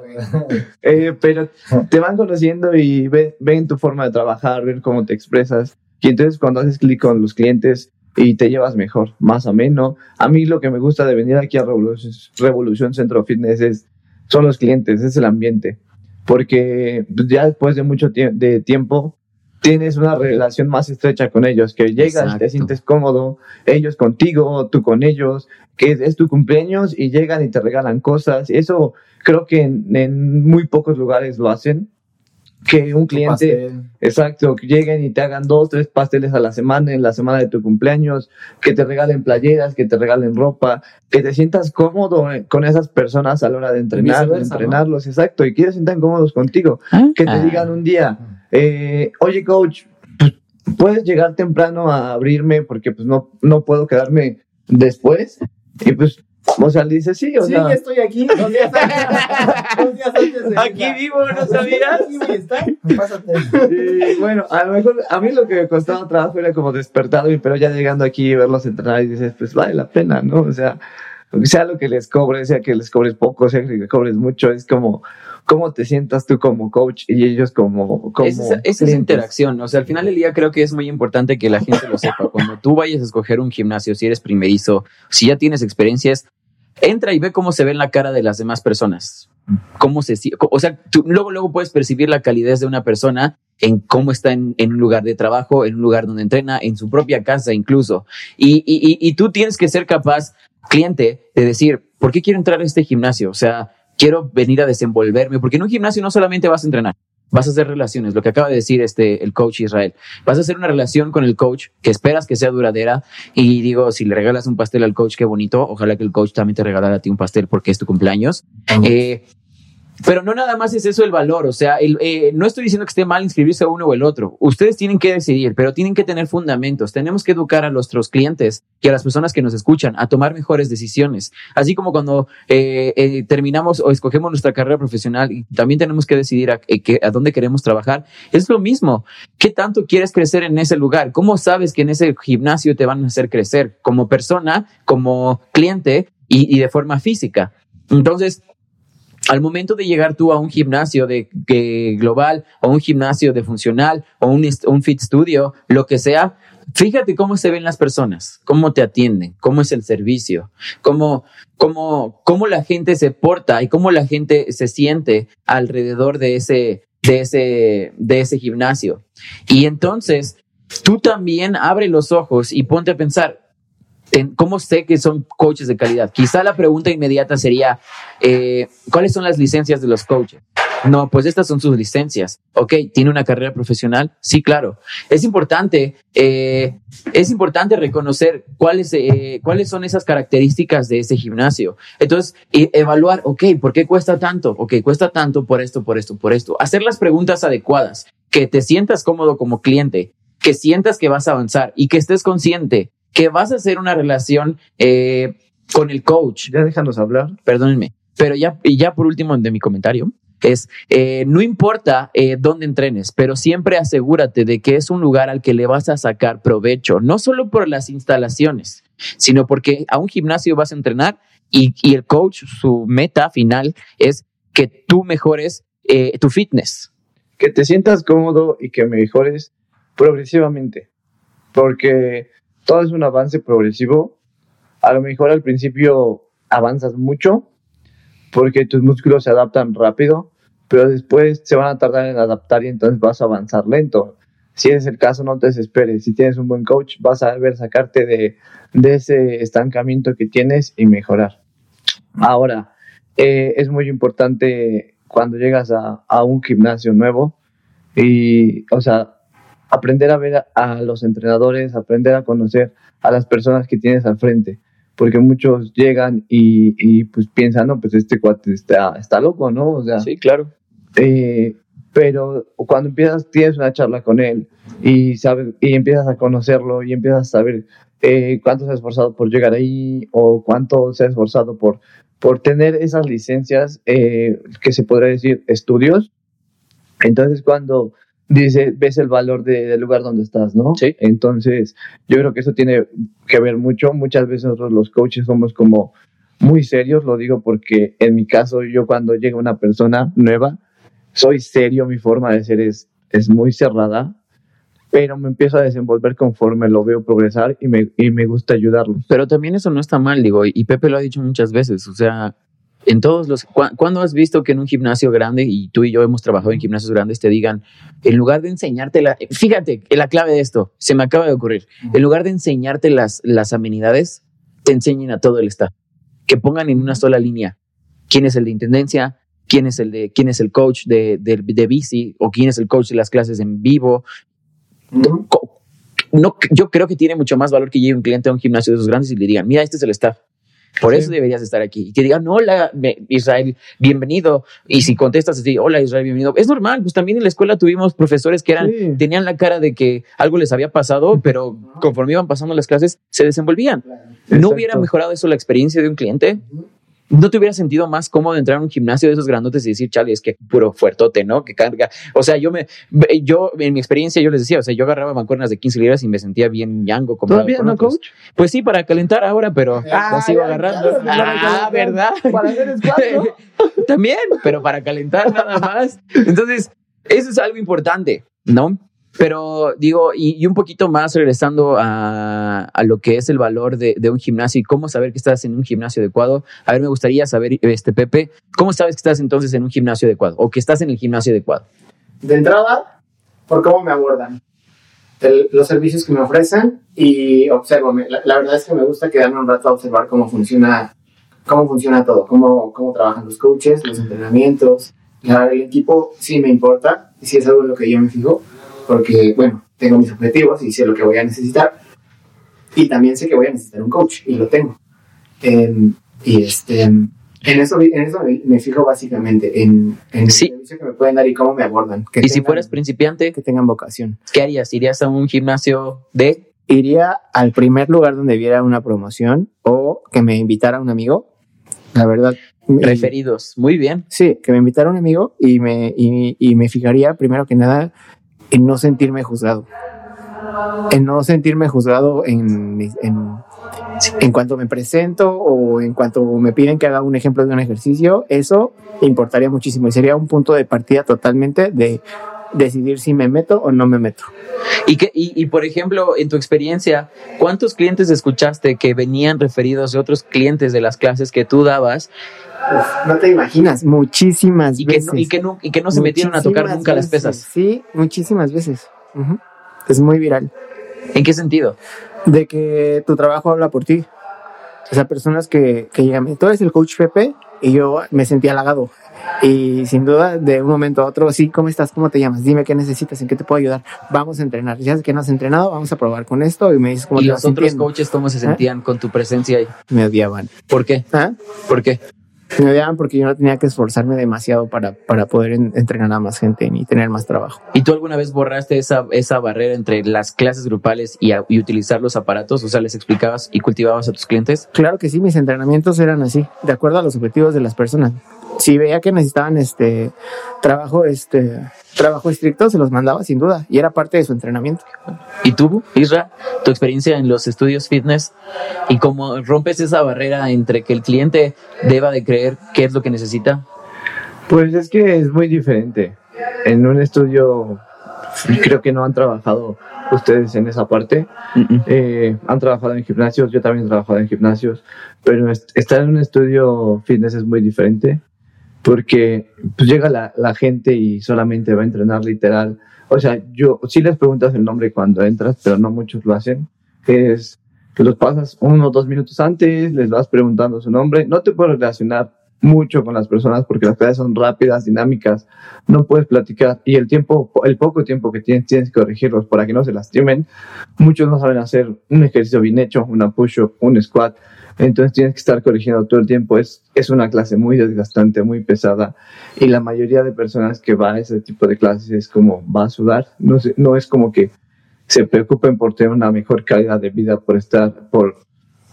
Eh, pero te van conociendo y ven, ven tu forma de trabajar, ven cómo te expresas. Y entonces cuando haces clic con los clientes, y te llevas mejor, más ameno. A mí lo que me gusta de venir aquí a Revolución, Revolución Centro Fitness es, son los clientes, es el ambiente, porque pues, ya después de mucho tie- de tiempo tienes una relación más estrecha con ellos, que llegas, Exacto. te sientes cómodo, ellos contigo, tú con ellos, que es, es tu cumpleaños y llegan y te regalan cosas. Eso creo que en, en muy pocos lugares lo hacen. Que un cliente, exacto, que lleguen y te hagan dos, tres pasteles a la semana, en la semana de tu cumpleaños, que te regalen playeras, que te regalen ropa, que te sientas cómodo eh, con esas personas a la hora de entrenar, de viceversa, ¿no? entrenarlos, exacto, y que ellos se sientan cómodos contigo. Que te Ah. digan un día, eh, oye coach, pues, puedes llegar temprano a abrirme porque pues no, no puedo quedarme después. Y pues, o sea, le dices sí, o sí, sea, ya estoy aquí. Dos días antes, [LAUGHS] dos días antes de Aquí la- vivo, ¿no sabías? Aquí voy a estar. Pásate. Sí, bueno, a lo mejor a mí lo que me costaba trabajo era como despertarme, pero ya llegando aquí y verlos entrenar y dices, pues vale la pena, ¿no? O sea, sea lo que les cobres, sea que les cobres poco, sea que les cobres mucho, es como cómo te sientas tú como coach y ellos como, como Es esa, es esa interacción. O sea, al final del día creo que es muy importante que la gente lo sepa. Cuando tú vayas a escoger un gimnasio, si eres primerizo, si ya tienes experiencias, entra y ve cómo se ve en la cara de las demás personas. Cómo se, si- o sea, tú luego, luego puedes percibir la calidez de una persona en cómo está en, en un lugar de trabajo, en un lugar donde entrena, en su propia casa incluso. Y, y, y, y tú tienes que ser capaz, cliente, de decir, ¿por qué quiero entrar a este gimnasio? O sea, quiero venir a desenvolverme, porque en un gimnasio no solamente vas a entrenar, vas a hacer relaciones, lo que acaba de decir este el coach Israel. Vas a hacer una relación con el coach que esperas que sea duradera y digo, si le regalas un pastel al coach, qué bonito, ojalá que el coach también te regalara a ti un pastel porque es tu cumpleaños. Eh, pero no nada más es eso el valor, o sea, el, eh, no estoy diciendo que esté mal inscribirse a uno o el otro. Ustedes tienen que decidir, pero tienen que tener fundamentos. Tenemos que educar a nuestros clientes y a las personas que nos escuchan a tomar mejores decisiones. Así como cuando eh, eh, terminamos o escogemos nuestra carrera profesional y también tenemos que decidir a, eh, a dónde queremos trabajar, es lo mismo. ¿Qué tanto quieres crecer en ese lugar? ¿Cómo sabes que en ese gimnasio te van a hacer crecer como persona, como cliente y de forma física? Entonces, al momento de llegar tú a un gimnasio de, global o un gimnasio de funcional o un, un fit studio, lo que sea, fíjate cómo se ven las personas, cómo te atienden, cómo es el servicio, cómo, cómo, cómo la gente se porta y cómo la gente se siente alrededor de ese, de ese, de ese gimnasio. Y entonces, tú también abre los ojos y ponte a pensar, en cómo sé que son coaches de calidad. Quizá la pregunta inmediata sería, eh, ¿cuáles son las licencias de los coaches? No, pues estas son sus licencias. Ok, ¿tiene una carrera profesional? Sí, claro. Es importante, eh, es importante reconocer cuáles, eh, cuáles son esas características de ese gimnasio. Entonces, evaluar, ok, ¿por qué cuesta tanto? Ok, cuesta tanto por esto, por esto, por esto. Hacer las preguntas adecuadas, que te sientas cómodo como cliente, que sientas que vas a avanzar y que estés consciente que vas a hacer una relación eh, con el coach. Ya déjanos hablar. Perdónenme. Pero ya, y ya por último de mi comentario es, eh, no importa eh, dónde entrenes, pero siempre asegúrate de que es un lugar al que le vas a sacar provecho, no solo por las instalaciones, sino porque a un gimnasio vas a entrenar y, y el coach, su meta final es que tú mejores eh, tu fitness. que te sientas cómodo y que mejores progresivamente. Porque todo es un avance progresivo. A lo mejor al principio avanzas mucho porque tus músculos se adaptan rápido, pero después se van a tardar en adaptar y entonces vas a avanzar lento. Si es el caso, no te desesperes. Si tienes un buen coach, vas a ver sacarte de, ese estancamiento que tienes y mejorar. Ahora, eh, es muy importante cuando llegas a, a un gimnasio nuevo y, o sea, aprender a ver a, a los entrenadores, aprender a conocer a las personas que tienes al frente, porque muchos llegan y, y pues piensan, no, pues este cuate está, está loco, ¿no? O sea, claro. eh, pero cuando empiezas, tienes una charla con él y sabes, y empiezas a conocerlo y empiezas a saber eh, cuánto se ha esforzado por llegar ahí o cuánto se ha esforzado por, por tener esas licencias eh, que se podría decir estudios. Entonces cuando dice, ves el valor de- del lugar donde estás, ¿no? Sí. Entonces yo creo que eso tiene que ver mucho. Muchas veces nosotros los coaches somos como muy serios, lo digo porque en mi caso yo cuando llega una persona nueva, soy serio, mi forma de ser es, es muy cerrada, pero me empiezo a desenvolver conforme lo veo progresar y me, y me gusta ayudarlos. Pero también eso no está mal, digo, y Pepe lo ha dicho muchas veces, o sea, en todos los... ¿cu- ¿Cuándo has visto que en un gimnasio grande, y tú y yo hemos trabajado en gimnasios grandes, te digan, en lugar de enseñarte la... Fíjate, que la clave de esto, se me acaba de ocurrir, en lugar de enseñarte las, las amenidades, te enseñen a todo el staff, que pongan en una sola línea quién es el de intendencia, quién es el de quién es el coach de, de, de bici o quién es el coach de las clases en vivo. No, yo creo que tiene mucho más valor que llegue un cliente a un gimnasio de esos grandes y le digan, mira, este es el staff. Por Sí. eso deberías estar aquí. Y que digan, hola, Israel, bienvenido. Y si contestas así, hola, Israel, bienvenido. Es normal, pues también en la escuela tuvimos profesores que eran, Sí. tenían la cara de que algo les había pasado, pero conforme iban pasando las clases, se desenvolvían. ¿No Exacto. hubiera mejorado eso la experiencia de un cliente? ¿No te hubiera sentido más cómodo entrar a un gimnasio de esos grandotes y decir, chale, es que puro fuertote, ¿no? Que carga. O sea, yo me, yo, en mi experiencia, yo les decía, o sea, yo agarraba mancuernas de 15 libras y me sentía bien yango. comparado ¿Todavía con no, otros. coach? Pues sí, para calentar ahora, pero Ah, la sigo ya, agarrando. claro, ah. ¿verdad? Para hacer. [LAUGHS] También, pero para calentar nada más. Entonces, eso es algo importante, ¿no? Pero digo, y, y un poquito más regresando a, a lo que es el valor de, de un gimnasio y cómo saber que estás en un gimnasio adecuado. A ver, me gustaría saber, este Pepe, ¿cómo sabes que estás entonces en un gimnasio adecuado o que estás en el gimnasio adecuado? De entrada, por cómo me abordan, el- los servicios que me ofrecen y observo. La, la verdad es que me gusta quedarme un rato a observar cómo funciona, cómo funciona todo, cómo, cómo trabajan los coaches, los entrenamientos. La- el equipo sí me importa sí es algo en lo que yo me fijo, porque, bueno, tengo mis objetivos y sé lo que voy a necesitar. Y también sé que voy a necesitar un coach y lo tengo. Em, y este, en eso, en eso me, me fijo básicamente, en, en Sí. el servicio que me pueden dar y cómo me abordan. Que Y si tengan- fueras principiante, que tengan vocación. ¿qué harías? ¿Irías a un gimnasio de Iría al primer lugar donde viera una promoción o que me invitara un amigo. La verdad. referidos? Muy bien. Sí, que me invitara un amigo y me, y, y me fijaría primero que nada en no sentirme juzgado. En no sentirme juzgado en, en, en cuanto me presento o en cuanto me piden que haga un ejemplo de un ejercicio. Eso importaría muchísimo y sería un punto de partida totalmente de decidir si me meto o no me meto. Y, que, y, y, por ejemplo, en tu experiencia, ¿cuántos clientes escuchaste que venían referidos de otros clientes de las clases que tú dabas Uf, no te imaginas, muchísimas y que, veces. no, y que, no, y que no se metieron a tocar nunca las veces. pesas? Sí, muchísimas veces. Es muy viral. ¿En qué sentido? De que tu trabajo habla por ti. O sea, personas que, que llegan, tú eres el coach Pepe y yo me sentí halagado. Y sin duda, de un momento a otro, sí, ¿cómo estás? ¿Cómo te llamas? Dime qué necesitas, en qué te puedo ayudar. Vamos a entrenar. Ya sé que no has entrenado, vamos a probar con esto y me dices cómo ¿Y te los vas otros sintiendo. coaches cómo se ¿Eh? sentían con tu presencia ahí? Me odiaban. ¿Por qué? ¿Ah? ¿Por qué? Me odiaban porque yo no tenía que esforzarme demasiado para, para poder en- entrenar a más gente ni tener más trabajo. ¿Y tú alguna vez borraste esa, esa barrera entre las clases grupales y, a- y utilizar los aparatos? O sea, les explicabas y cultivabas a tus clientes. Claro que sí, mis entrenamientos eran así, de acuerdo a los objetivos de las personas. Si veía que necesitaban este trabajo, este trabajo estricto, se los mandaba sin duda y era parte de su entrenamiento. ¿Y tú, Isra, tu experiencia en los estudios fitness y cómo rompes esa barrera entre que el cliente deba de creer qué es lo que necesita? Pues es que es muy diferente. En un estudio creo que no han trabajado ustedes en esa parte. Eh, han trabajado en gimnasios, yo también he trabajado en gimnasios, pero est- estar en un estudio fitness es muy diferente porque pues llega la, la gente y solamente va a entrenar literal. O sea, yo sí les preguntas el nombre cuando entras, pero no muchos lo hacen. Es que los pasas uno o dos minutos antes, les vas preguntando su nombre. No te puedes relacionar mucho con las personas porque las clases son rápidas, dinámicas, no puedes platicar y el tiempo, el poco tiempo que tienes, tienes que corregirlos para que no se lastimen. Muchos no saben hacer un ejercicio bien hecho, una push-up, un squat, entonces tienes que estar corrigiendo todo el tiempo. Es, es una clase muy desgastante, muy pesada y la mayoría de personas que va a ese tipo de clases es como va a sudar, no, no es como que se preocupen por tener una mejor calidad de vida, por estar, por,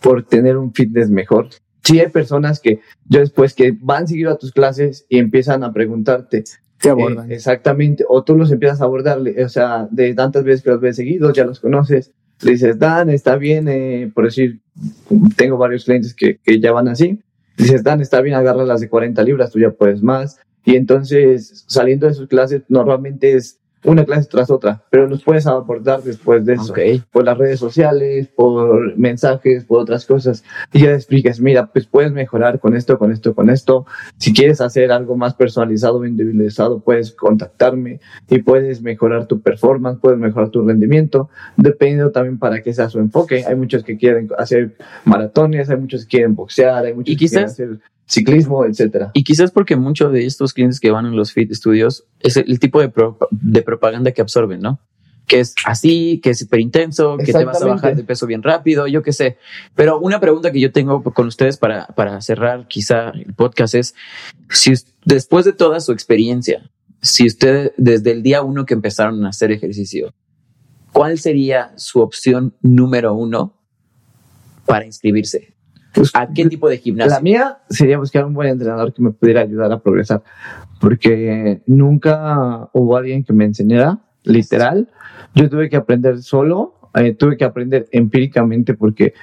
por tener un fitness mejor. Sí hay personas que yo después que van seguido a tus clases y empiezan a preguntarte Te abordan. eh, exactamente, o tú los empiezas a abordarle, o sea, de tantas veces que los ves seguidos, ya los conoces, le dices, Dan, está bien, eh, por decir, tengo varios clientes que, que ya van así, dices, Dan, está bien, agarra las de 40 libras, tú ya puedes más, y entonces saliendo de sus clases normalmente es una clase tras otra, pero los puedes aportar después de eso. Ok. Por las redes sociales, por mensajes, por otras cosas. Y ya le explicas, mira, pues puedes mejorar con esto, con esto, con esto. Si quieres hacer algo más personalizado individualizado, puedes contactarme y puedes mejorar tu performance, puedes mejorar tu rendimiento, dependiendo también para qué sea su enfoque. Hay muchos que quieren hacer maratones, hay muchos que quieren boxear, hay muchos Y que quieren hacer ciclismo, etcétera. Y quizás porque muchos de estos clientes que van en los Fit Studios es el, tipo de, pro- de propaganda que absorben, ¿no? Que es así, que es súper intenso, que te vas a bajar de peso bien rápido, yo qué sé. Pero una pregunta que yo tengo con ustedes para, para cerrar quizá el podcast es, si después de toda su experiencia, si ustedes desde el día uno que empezaron a hacer ejercicio, ¿cuál sería su opción número uno para inscribirse? Pues, ¿A qué tipo de gimnasio? La mía sería buscar un buen entrenador que me pudiera ayudar a progresar, porque nunca hubo alguien que me enseñara, literal. Yo tuve que aprender solo, eh, tuve que aprender empíricamente porque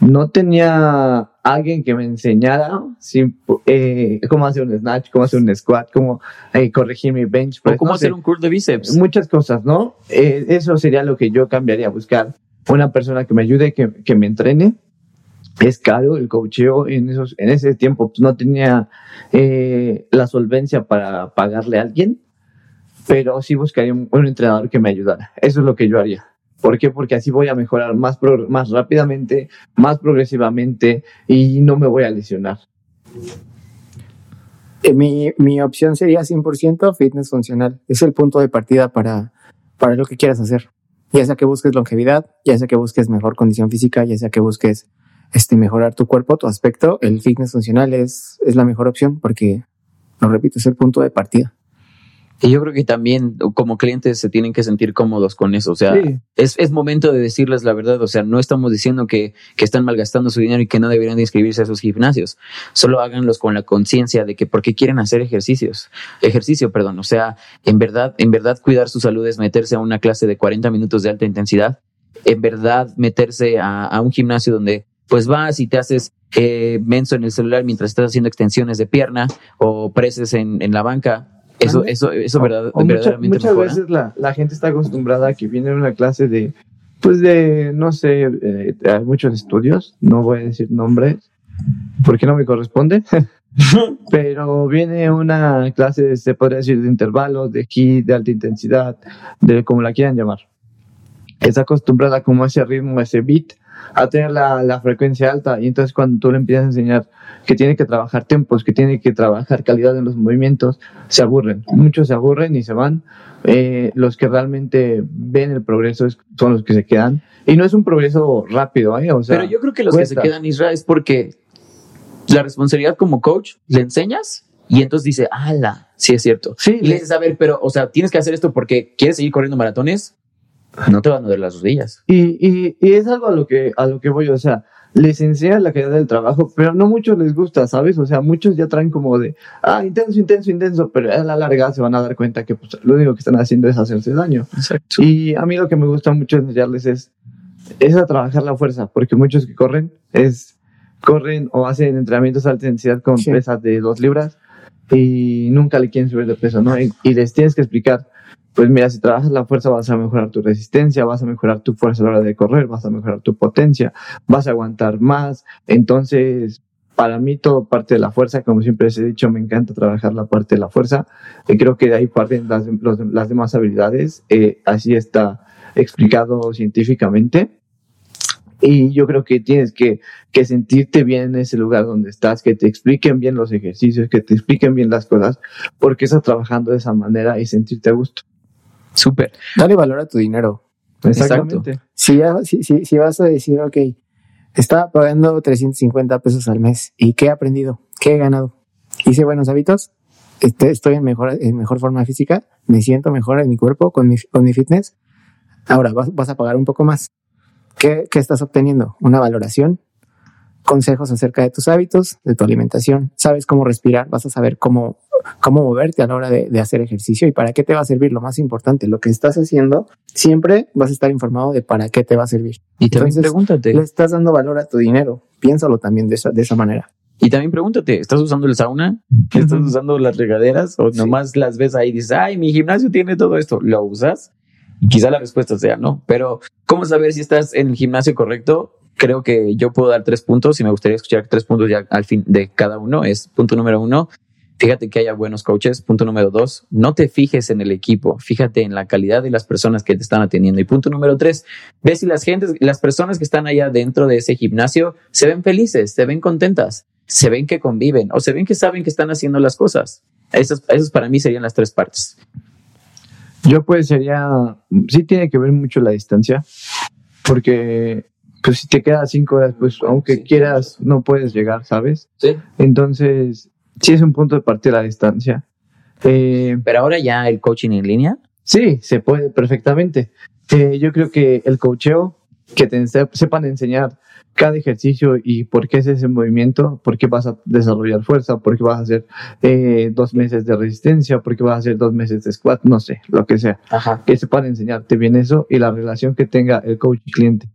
no tenía alguien que me enseñara sin, eh, cómo hacer un snatch, cómo hacer un squat, cómo eh, corregir mi bench ¿O press. cómo no hacer sé, un curl de bíceps? muchas cosas, ¿no? Eh, eso sería lo que yo cambiaría, buscar una persona que me ayude, que, que me entrene. Es caro el coacheo en esos, en ese tiempo pues, no tenía eh, la solvencia para pagarle a alguien, pero sí buscaría un, un entrenador que me ayudara. Eso es lo que yo haría. ¿Por qué? Porque así voy a mejorar más, pro- más rápidamente, más progresivamente y no me voy a lesionar. Eh, Mi, mi opción sería 100% fitness funcional. Es el punto de partida para, para lo que quieras hacer. Ya sea que busques longevidad, ya sea que busques mejor condición física, ya sea que busques este, mejorar tu cuerpo, tu aspecto, el fitness funcional es, es la mejor opción porque, lo repito, es el punto de partida. Y yo creo que también como clientes se tienen que sentir cómodos con eso. O sea, Sí. es, es momento de decirles la verdad. O sea, no estamos diciendo que, que están malgastando su dinero y que no deberían de inscribirse a esos gimnasios. Solo háganlos con la conciencia de que porque quieren hacer ejercicios, ejercicio, perdón. O sea, en verdad, en verdad cuidar su salud es meterse a una clase de 40 minutos de alta intensidad. En verdad meterse a, a un gimnasio donde pues vas y te haces eh, menso en el celular mientras estás haciendo extensiones de pierna o preses en, en la banca. Eso, eso, eso verdad, O mucha- verdaderamente muchas mejora. veces la, la gente está acostumbrada a que viene una clase de, pues de, no sé, eh, hay muchos estudios, no voy a decir nombres, porque no me corresponde, [LAUGHS] pero viene una clase, se podría decir, de intervalos, de HIIT, de alta intensidad, de como la quieran llamar. Está acostumbrada como a ese ritmo, a ese beat, a tener la, la frecuencia alta, y entonces cuando tú le empiezas a enseñar que tiene que trabajar tempos, que tiene que trabajar calidad en los movimientos, se aburren. Muchos se aburren y se van. Eh, los que realmente ven el progreso es- son los que se quedan. Y no es un progreso rápido, ¿eh? O sea, Pero yo creo que los que se quedan Israel es porque la responsabilidad como coach le enseñas y entonces dice, ala, sí es cierto. Sí, Y le dices, a ver, pero, o sea, tienes que hacer esto porque quieres seguir corriendo maratones, no te van a doler las rodillas. Y, y, y es algo a lo que a lo que voy, o sea, les enseña la calidad del trabajo, pero no muchos les gusta, ¿sabes? O sea, muchos ya traen como de, ah, intenso, intenso, intenso, pero a la larga se van a dar cuenta que pues, lo único que están haciendo es hacerse daño. Exacto. Y a mí lo que me gusta mucho enseñarles es, es a trabajar la fuerza, porque muchos que corren es corren o hacen entrenamientos de alta intensidad con Sí. pesas de dos libras y nunca le quieren subir de peso, ¿no? Y, y les tienes que explicar, pues mira, si trabajas la fuerza vas a mejorar tu resistencia, vas a mejorar tu fuerza a la hora de correr, vas a mejorar tu potencia, vas a aguantar más. Entonces, para mí todo parte de la fuerza, como siempre les he dicho, me encanta trabajar la parte de la fuerza. Y creo que de ahí parten las, las demás habilidades. Eh, así está explicado científicamente. Y yo creo que tienes que, que sentirte bien en ese lugar donde estás, que te expliquen bien los ejercicios, que te expliquen bien las cosas, porque estás trabajando de esa manera y sentirte a gusto. Súper. Dale valor a tu dinero. Exactamente. Si, ya, si, si, si vas a decir, ok, estaba pagando 350 pesos al mes y ¿qué he aprendido? ¿Qué he ganado? Hice buenos hábitos, este, estoy en mejor, en mejor forma física, me siento mejor en mi cuerpo, con mi, con mi fitness. Ahora vas, vas a pagar un poco más. ¿Qué, ¿Qué estás obteniendo? Una valoración, consejos acerca de tus hábitos, de tu alimentación, sabes cómo respirar, vas a saber cómo, cómo moverte a la hora de, de hacer ejercicio y para qué te va a servir. Lo más importante, lo que estás haciendo, siempre vas a estar informado de para qué te va a servir. Y también Entonces, pregúntate, Le estás dando valor a tu dinero. Piénsalo también de esa, de esa manera. Y también pregúntate, ¿estás usando el sauna? ¿Estás usando las regaderas? ¿O nomás las ves ahí y dices, ay, mi gimnasio tiene todo esto? ¿Lo usas? Y quizá la respuesta sea no. Pero, ¿cómo saber si estás en el gimnasio correcto? Creo que yo puedo dar tres puntos y me gustaría escuchar tres puntos ya al fin de cada uno. Es punto número uno, Fíjate que haya buenos coaches. Punto número dos, no te fijes en el equipo, fíjate en la calidad de las personas que te están atendiendo. Y punto número tres, ve si las gentes, las personas que están allá dentro de ese gimnasio se ven felices, se ven contentas, se ven que conviven o se ven que saben que están haciendo las cosas. Esas, esas para mí serían las tres partes. Yo pues sería, sí tiene que ver mucho la distancia, porque pues si te quedas cinco horas, pues aunque quieras, no puedes llegar, ¿sabes? Sí. Entonces, sí es un punto de partida la distancia. Eh, Pero ahora ya el coaching en línea. sí, se puede perfectamente. Eh, yo creo que el coacheo, que te sepan enseñar cada ejercicio y por qué es ese movimiento, por qué vas a desarrollar fuerza, por qué vas a hacer eh, dos meses de resistencia, por qué vas a hacer dos meses de squat, no sé, lo que sea. Ajá. Que sepan enseñarte bien eso y la relación que tenga el coach y cliente,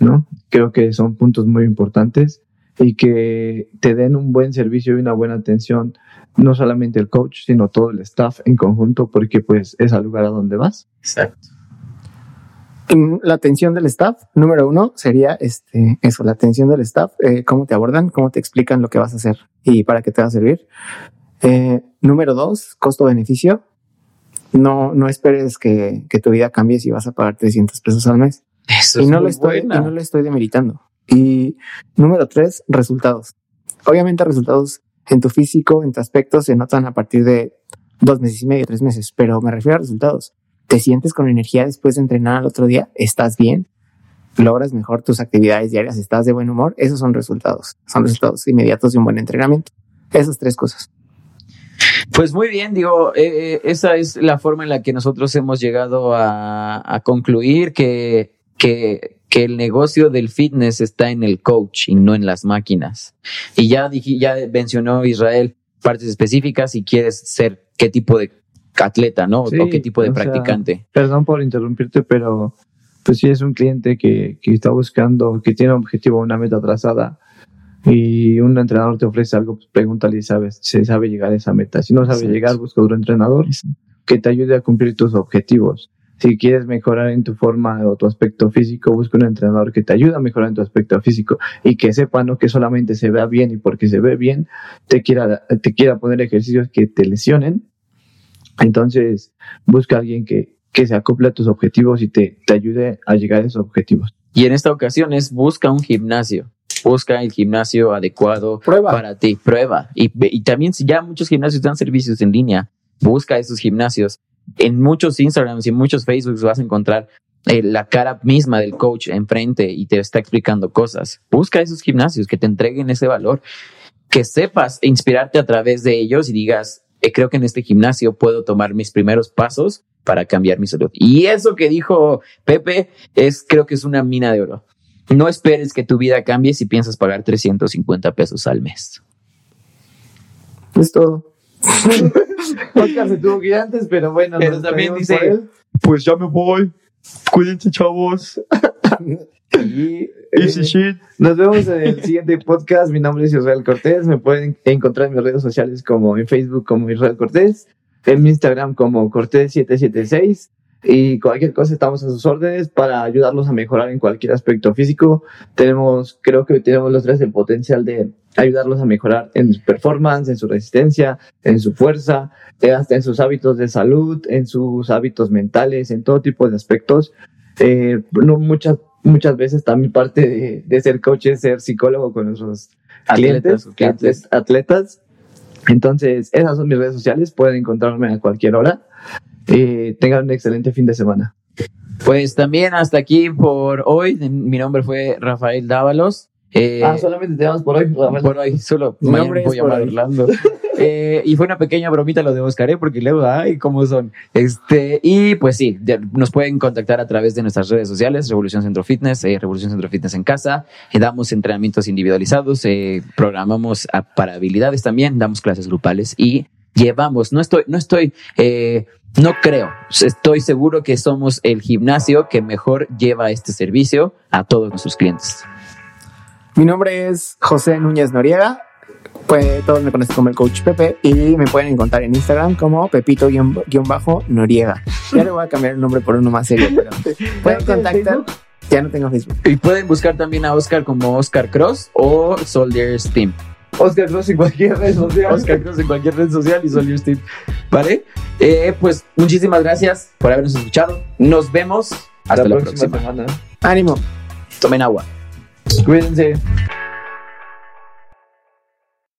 ¿no? Creo que son puntos muy importantes y que te den un buen servicio y una buena atención, no solamente el coach, sino todo el staff en conjunto, porque pues es al lugar a donde vas. Exacto. Mm, La atención del staff, número uno, sería este, eso, la atención del staff, eh, cómo te abordan, cómo te explican lo que vas a hacer y para qué te va a servir. Eh, número dos, costo-beneficio. No, no esperes que, que tu vida cambie si vas a pagar 300 pesos al mes. Eso y es no, muy lo estoy, y no lo estoy demeritando. Y número tres, resultados. Obviamente resultados en tu físico, en tu aspecto, se notan a partir de dos meses y medio, tres meses, pero me refiero a resultados. ¿Te sientes con energía después de entrenar al otro día? ¿Estás bien? ¿Logras mejor tus actividades diarias? ¿Estás de buen humor? Esos son resultados. Son resultados inmediatos de un buen entrenamiento. Esas tres cosas. Pues muy bien, digo, eh, eh, esa es la forma en la que nosotros hemos llegado a, a concluir que, que, que el negocio del fitness está en el coach y no en las máquinas. Y ya dije, ya mencionó Israel partes específicas si quieres ser qué tipo de atleta, ¿no? Sí, o qué tipo de sea, practicante. Perdón por interrumpirte, pero pues si es un cliente que, que está buscando, que tiene un objetivo, una meta trazada y un entrenador te ofrece algo, pues pregúntale si sabes, si sabe llegar a esa meta. Si no sabe Exacto. llegar, busca otro entrenador que te ayude a cumplir tus objetivos. Si quieres mejorar en tu forma o tu aspecto físico, busca un entrenador que te ayude a mejorar en tu aspecto físico y que sepa no que solamente se vea bien y porque se ve bien te quiera, te quiera poner ejercicios que te lesionen. Entonces, busca a alguien que, que se acople a tus objetivos y te, te ayude a llegar a esos objetivos. Y en esta ocasión es busca un gimnasio. Busca el gimnasio adecuado Prueba. para ti, prueba. Y, ve- y también si ya muchos gimnasios dan servicios en línea, busca esos gimnasios. En muchos Instagrams y muchos Facebooks vas a encontrar eh, la cara misma del coach enfrente y te está explicando cosas. Busca esos gimnasios que te entreguen ese valor, que sepas inspirarte a través de ellos y digas, eh, creo que en este gimnasio puedo tomar mis primeros pasos para cambiar mi salud. Y eso que dijo Pepe es, creo que es una mina de oro. No esperes que tu vida cambie si piensas pagar 350 pesos al mes. Es todo. [LAUGHS] Podcast se tuvo que ir antes, pero bueno. Pero también dice-. Pues ya me voy. Cuídense, chavos. [LAUGHS] Y, eh, Nos vemos en el siguiente podcast. Mi nombre es Israel Cortés. Me pueden encontrar en mis redes sociales como en Facebook como Israel Cortés, en mi Instagram como Cortés776. Y cualquier cosa estamos a sus órdenes para ayudarlos a mejorar en cualquier aspecto físico. Tenemos, creo que tenemos los tres el potencial de ayudarlos a mejorar en su performance, en su resistencia, en su fuerza, eh, hasta en sus hábitos de salud, en sus hábitos mentales, en todo tipo de aspectos. Eh, no muchas muchas veces también parte de, de ser coach es ser psicólogo con nuestros clientes, clientes. atletas. Entonces, esas son mis redes sociales, pueden encontrarme a cualquier hora. Eh, tengan un excelente fin de semana. Pues también hasta aquí por hoy. Mi nombre fue Rafael Dávalos. Eh, ah, solamente tenemos por hoy. Rafael. por hoy, solo Mi nombre voy es por a. Orlando. [LAUGHS] Eh, y fue una pequeña bromita lo de Oscar, ¿eh? porque luego, ay, cómo son. Este, y pues sí, nos pueden contactar a través de nuestras redes sociales, Revolución Centro Fitness, eh, Revolución Centro Fitness en casa. Eh, damos entrenamientos individualizados, eh, programamos para habilidades también, damos clases grupales y llevamos, no estoy, no estoy, eh, no creo, estoy seguro que somos el gimnasio que mejor lleva este servicio a todos nuestros clientes. Mi nombre es José Núñez Noriega. Pues todos me conocen como el coach Pepe y me pueden encontrar en Instagram como Pepito-Noriega. Ya le voy a cambiar el nombre por uno más serio, pero [LAUGHS] pueden contactar. Ya no tengo Facebook. Y pueden buscar también a Oscar como Oscar Cross o Soldiers Team. Oscar Cross en cualquier red social. Oscar Cross en cualquier red social y Soldiers Team. ¿Vale? Eh, pues muchísimas gracias por habernos escuchado. Nos vemos hasta la, próxima. semana. Ánimo. Tomen agua. Cuídense.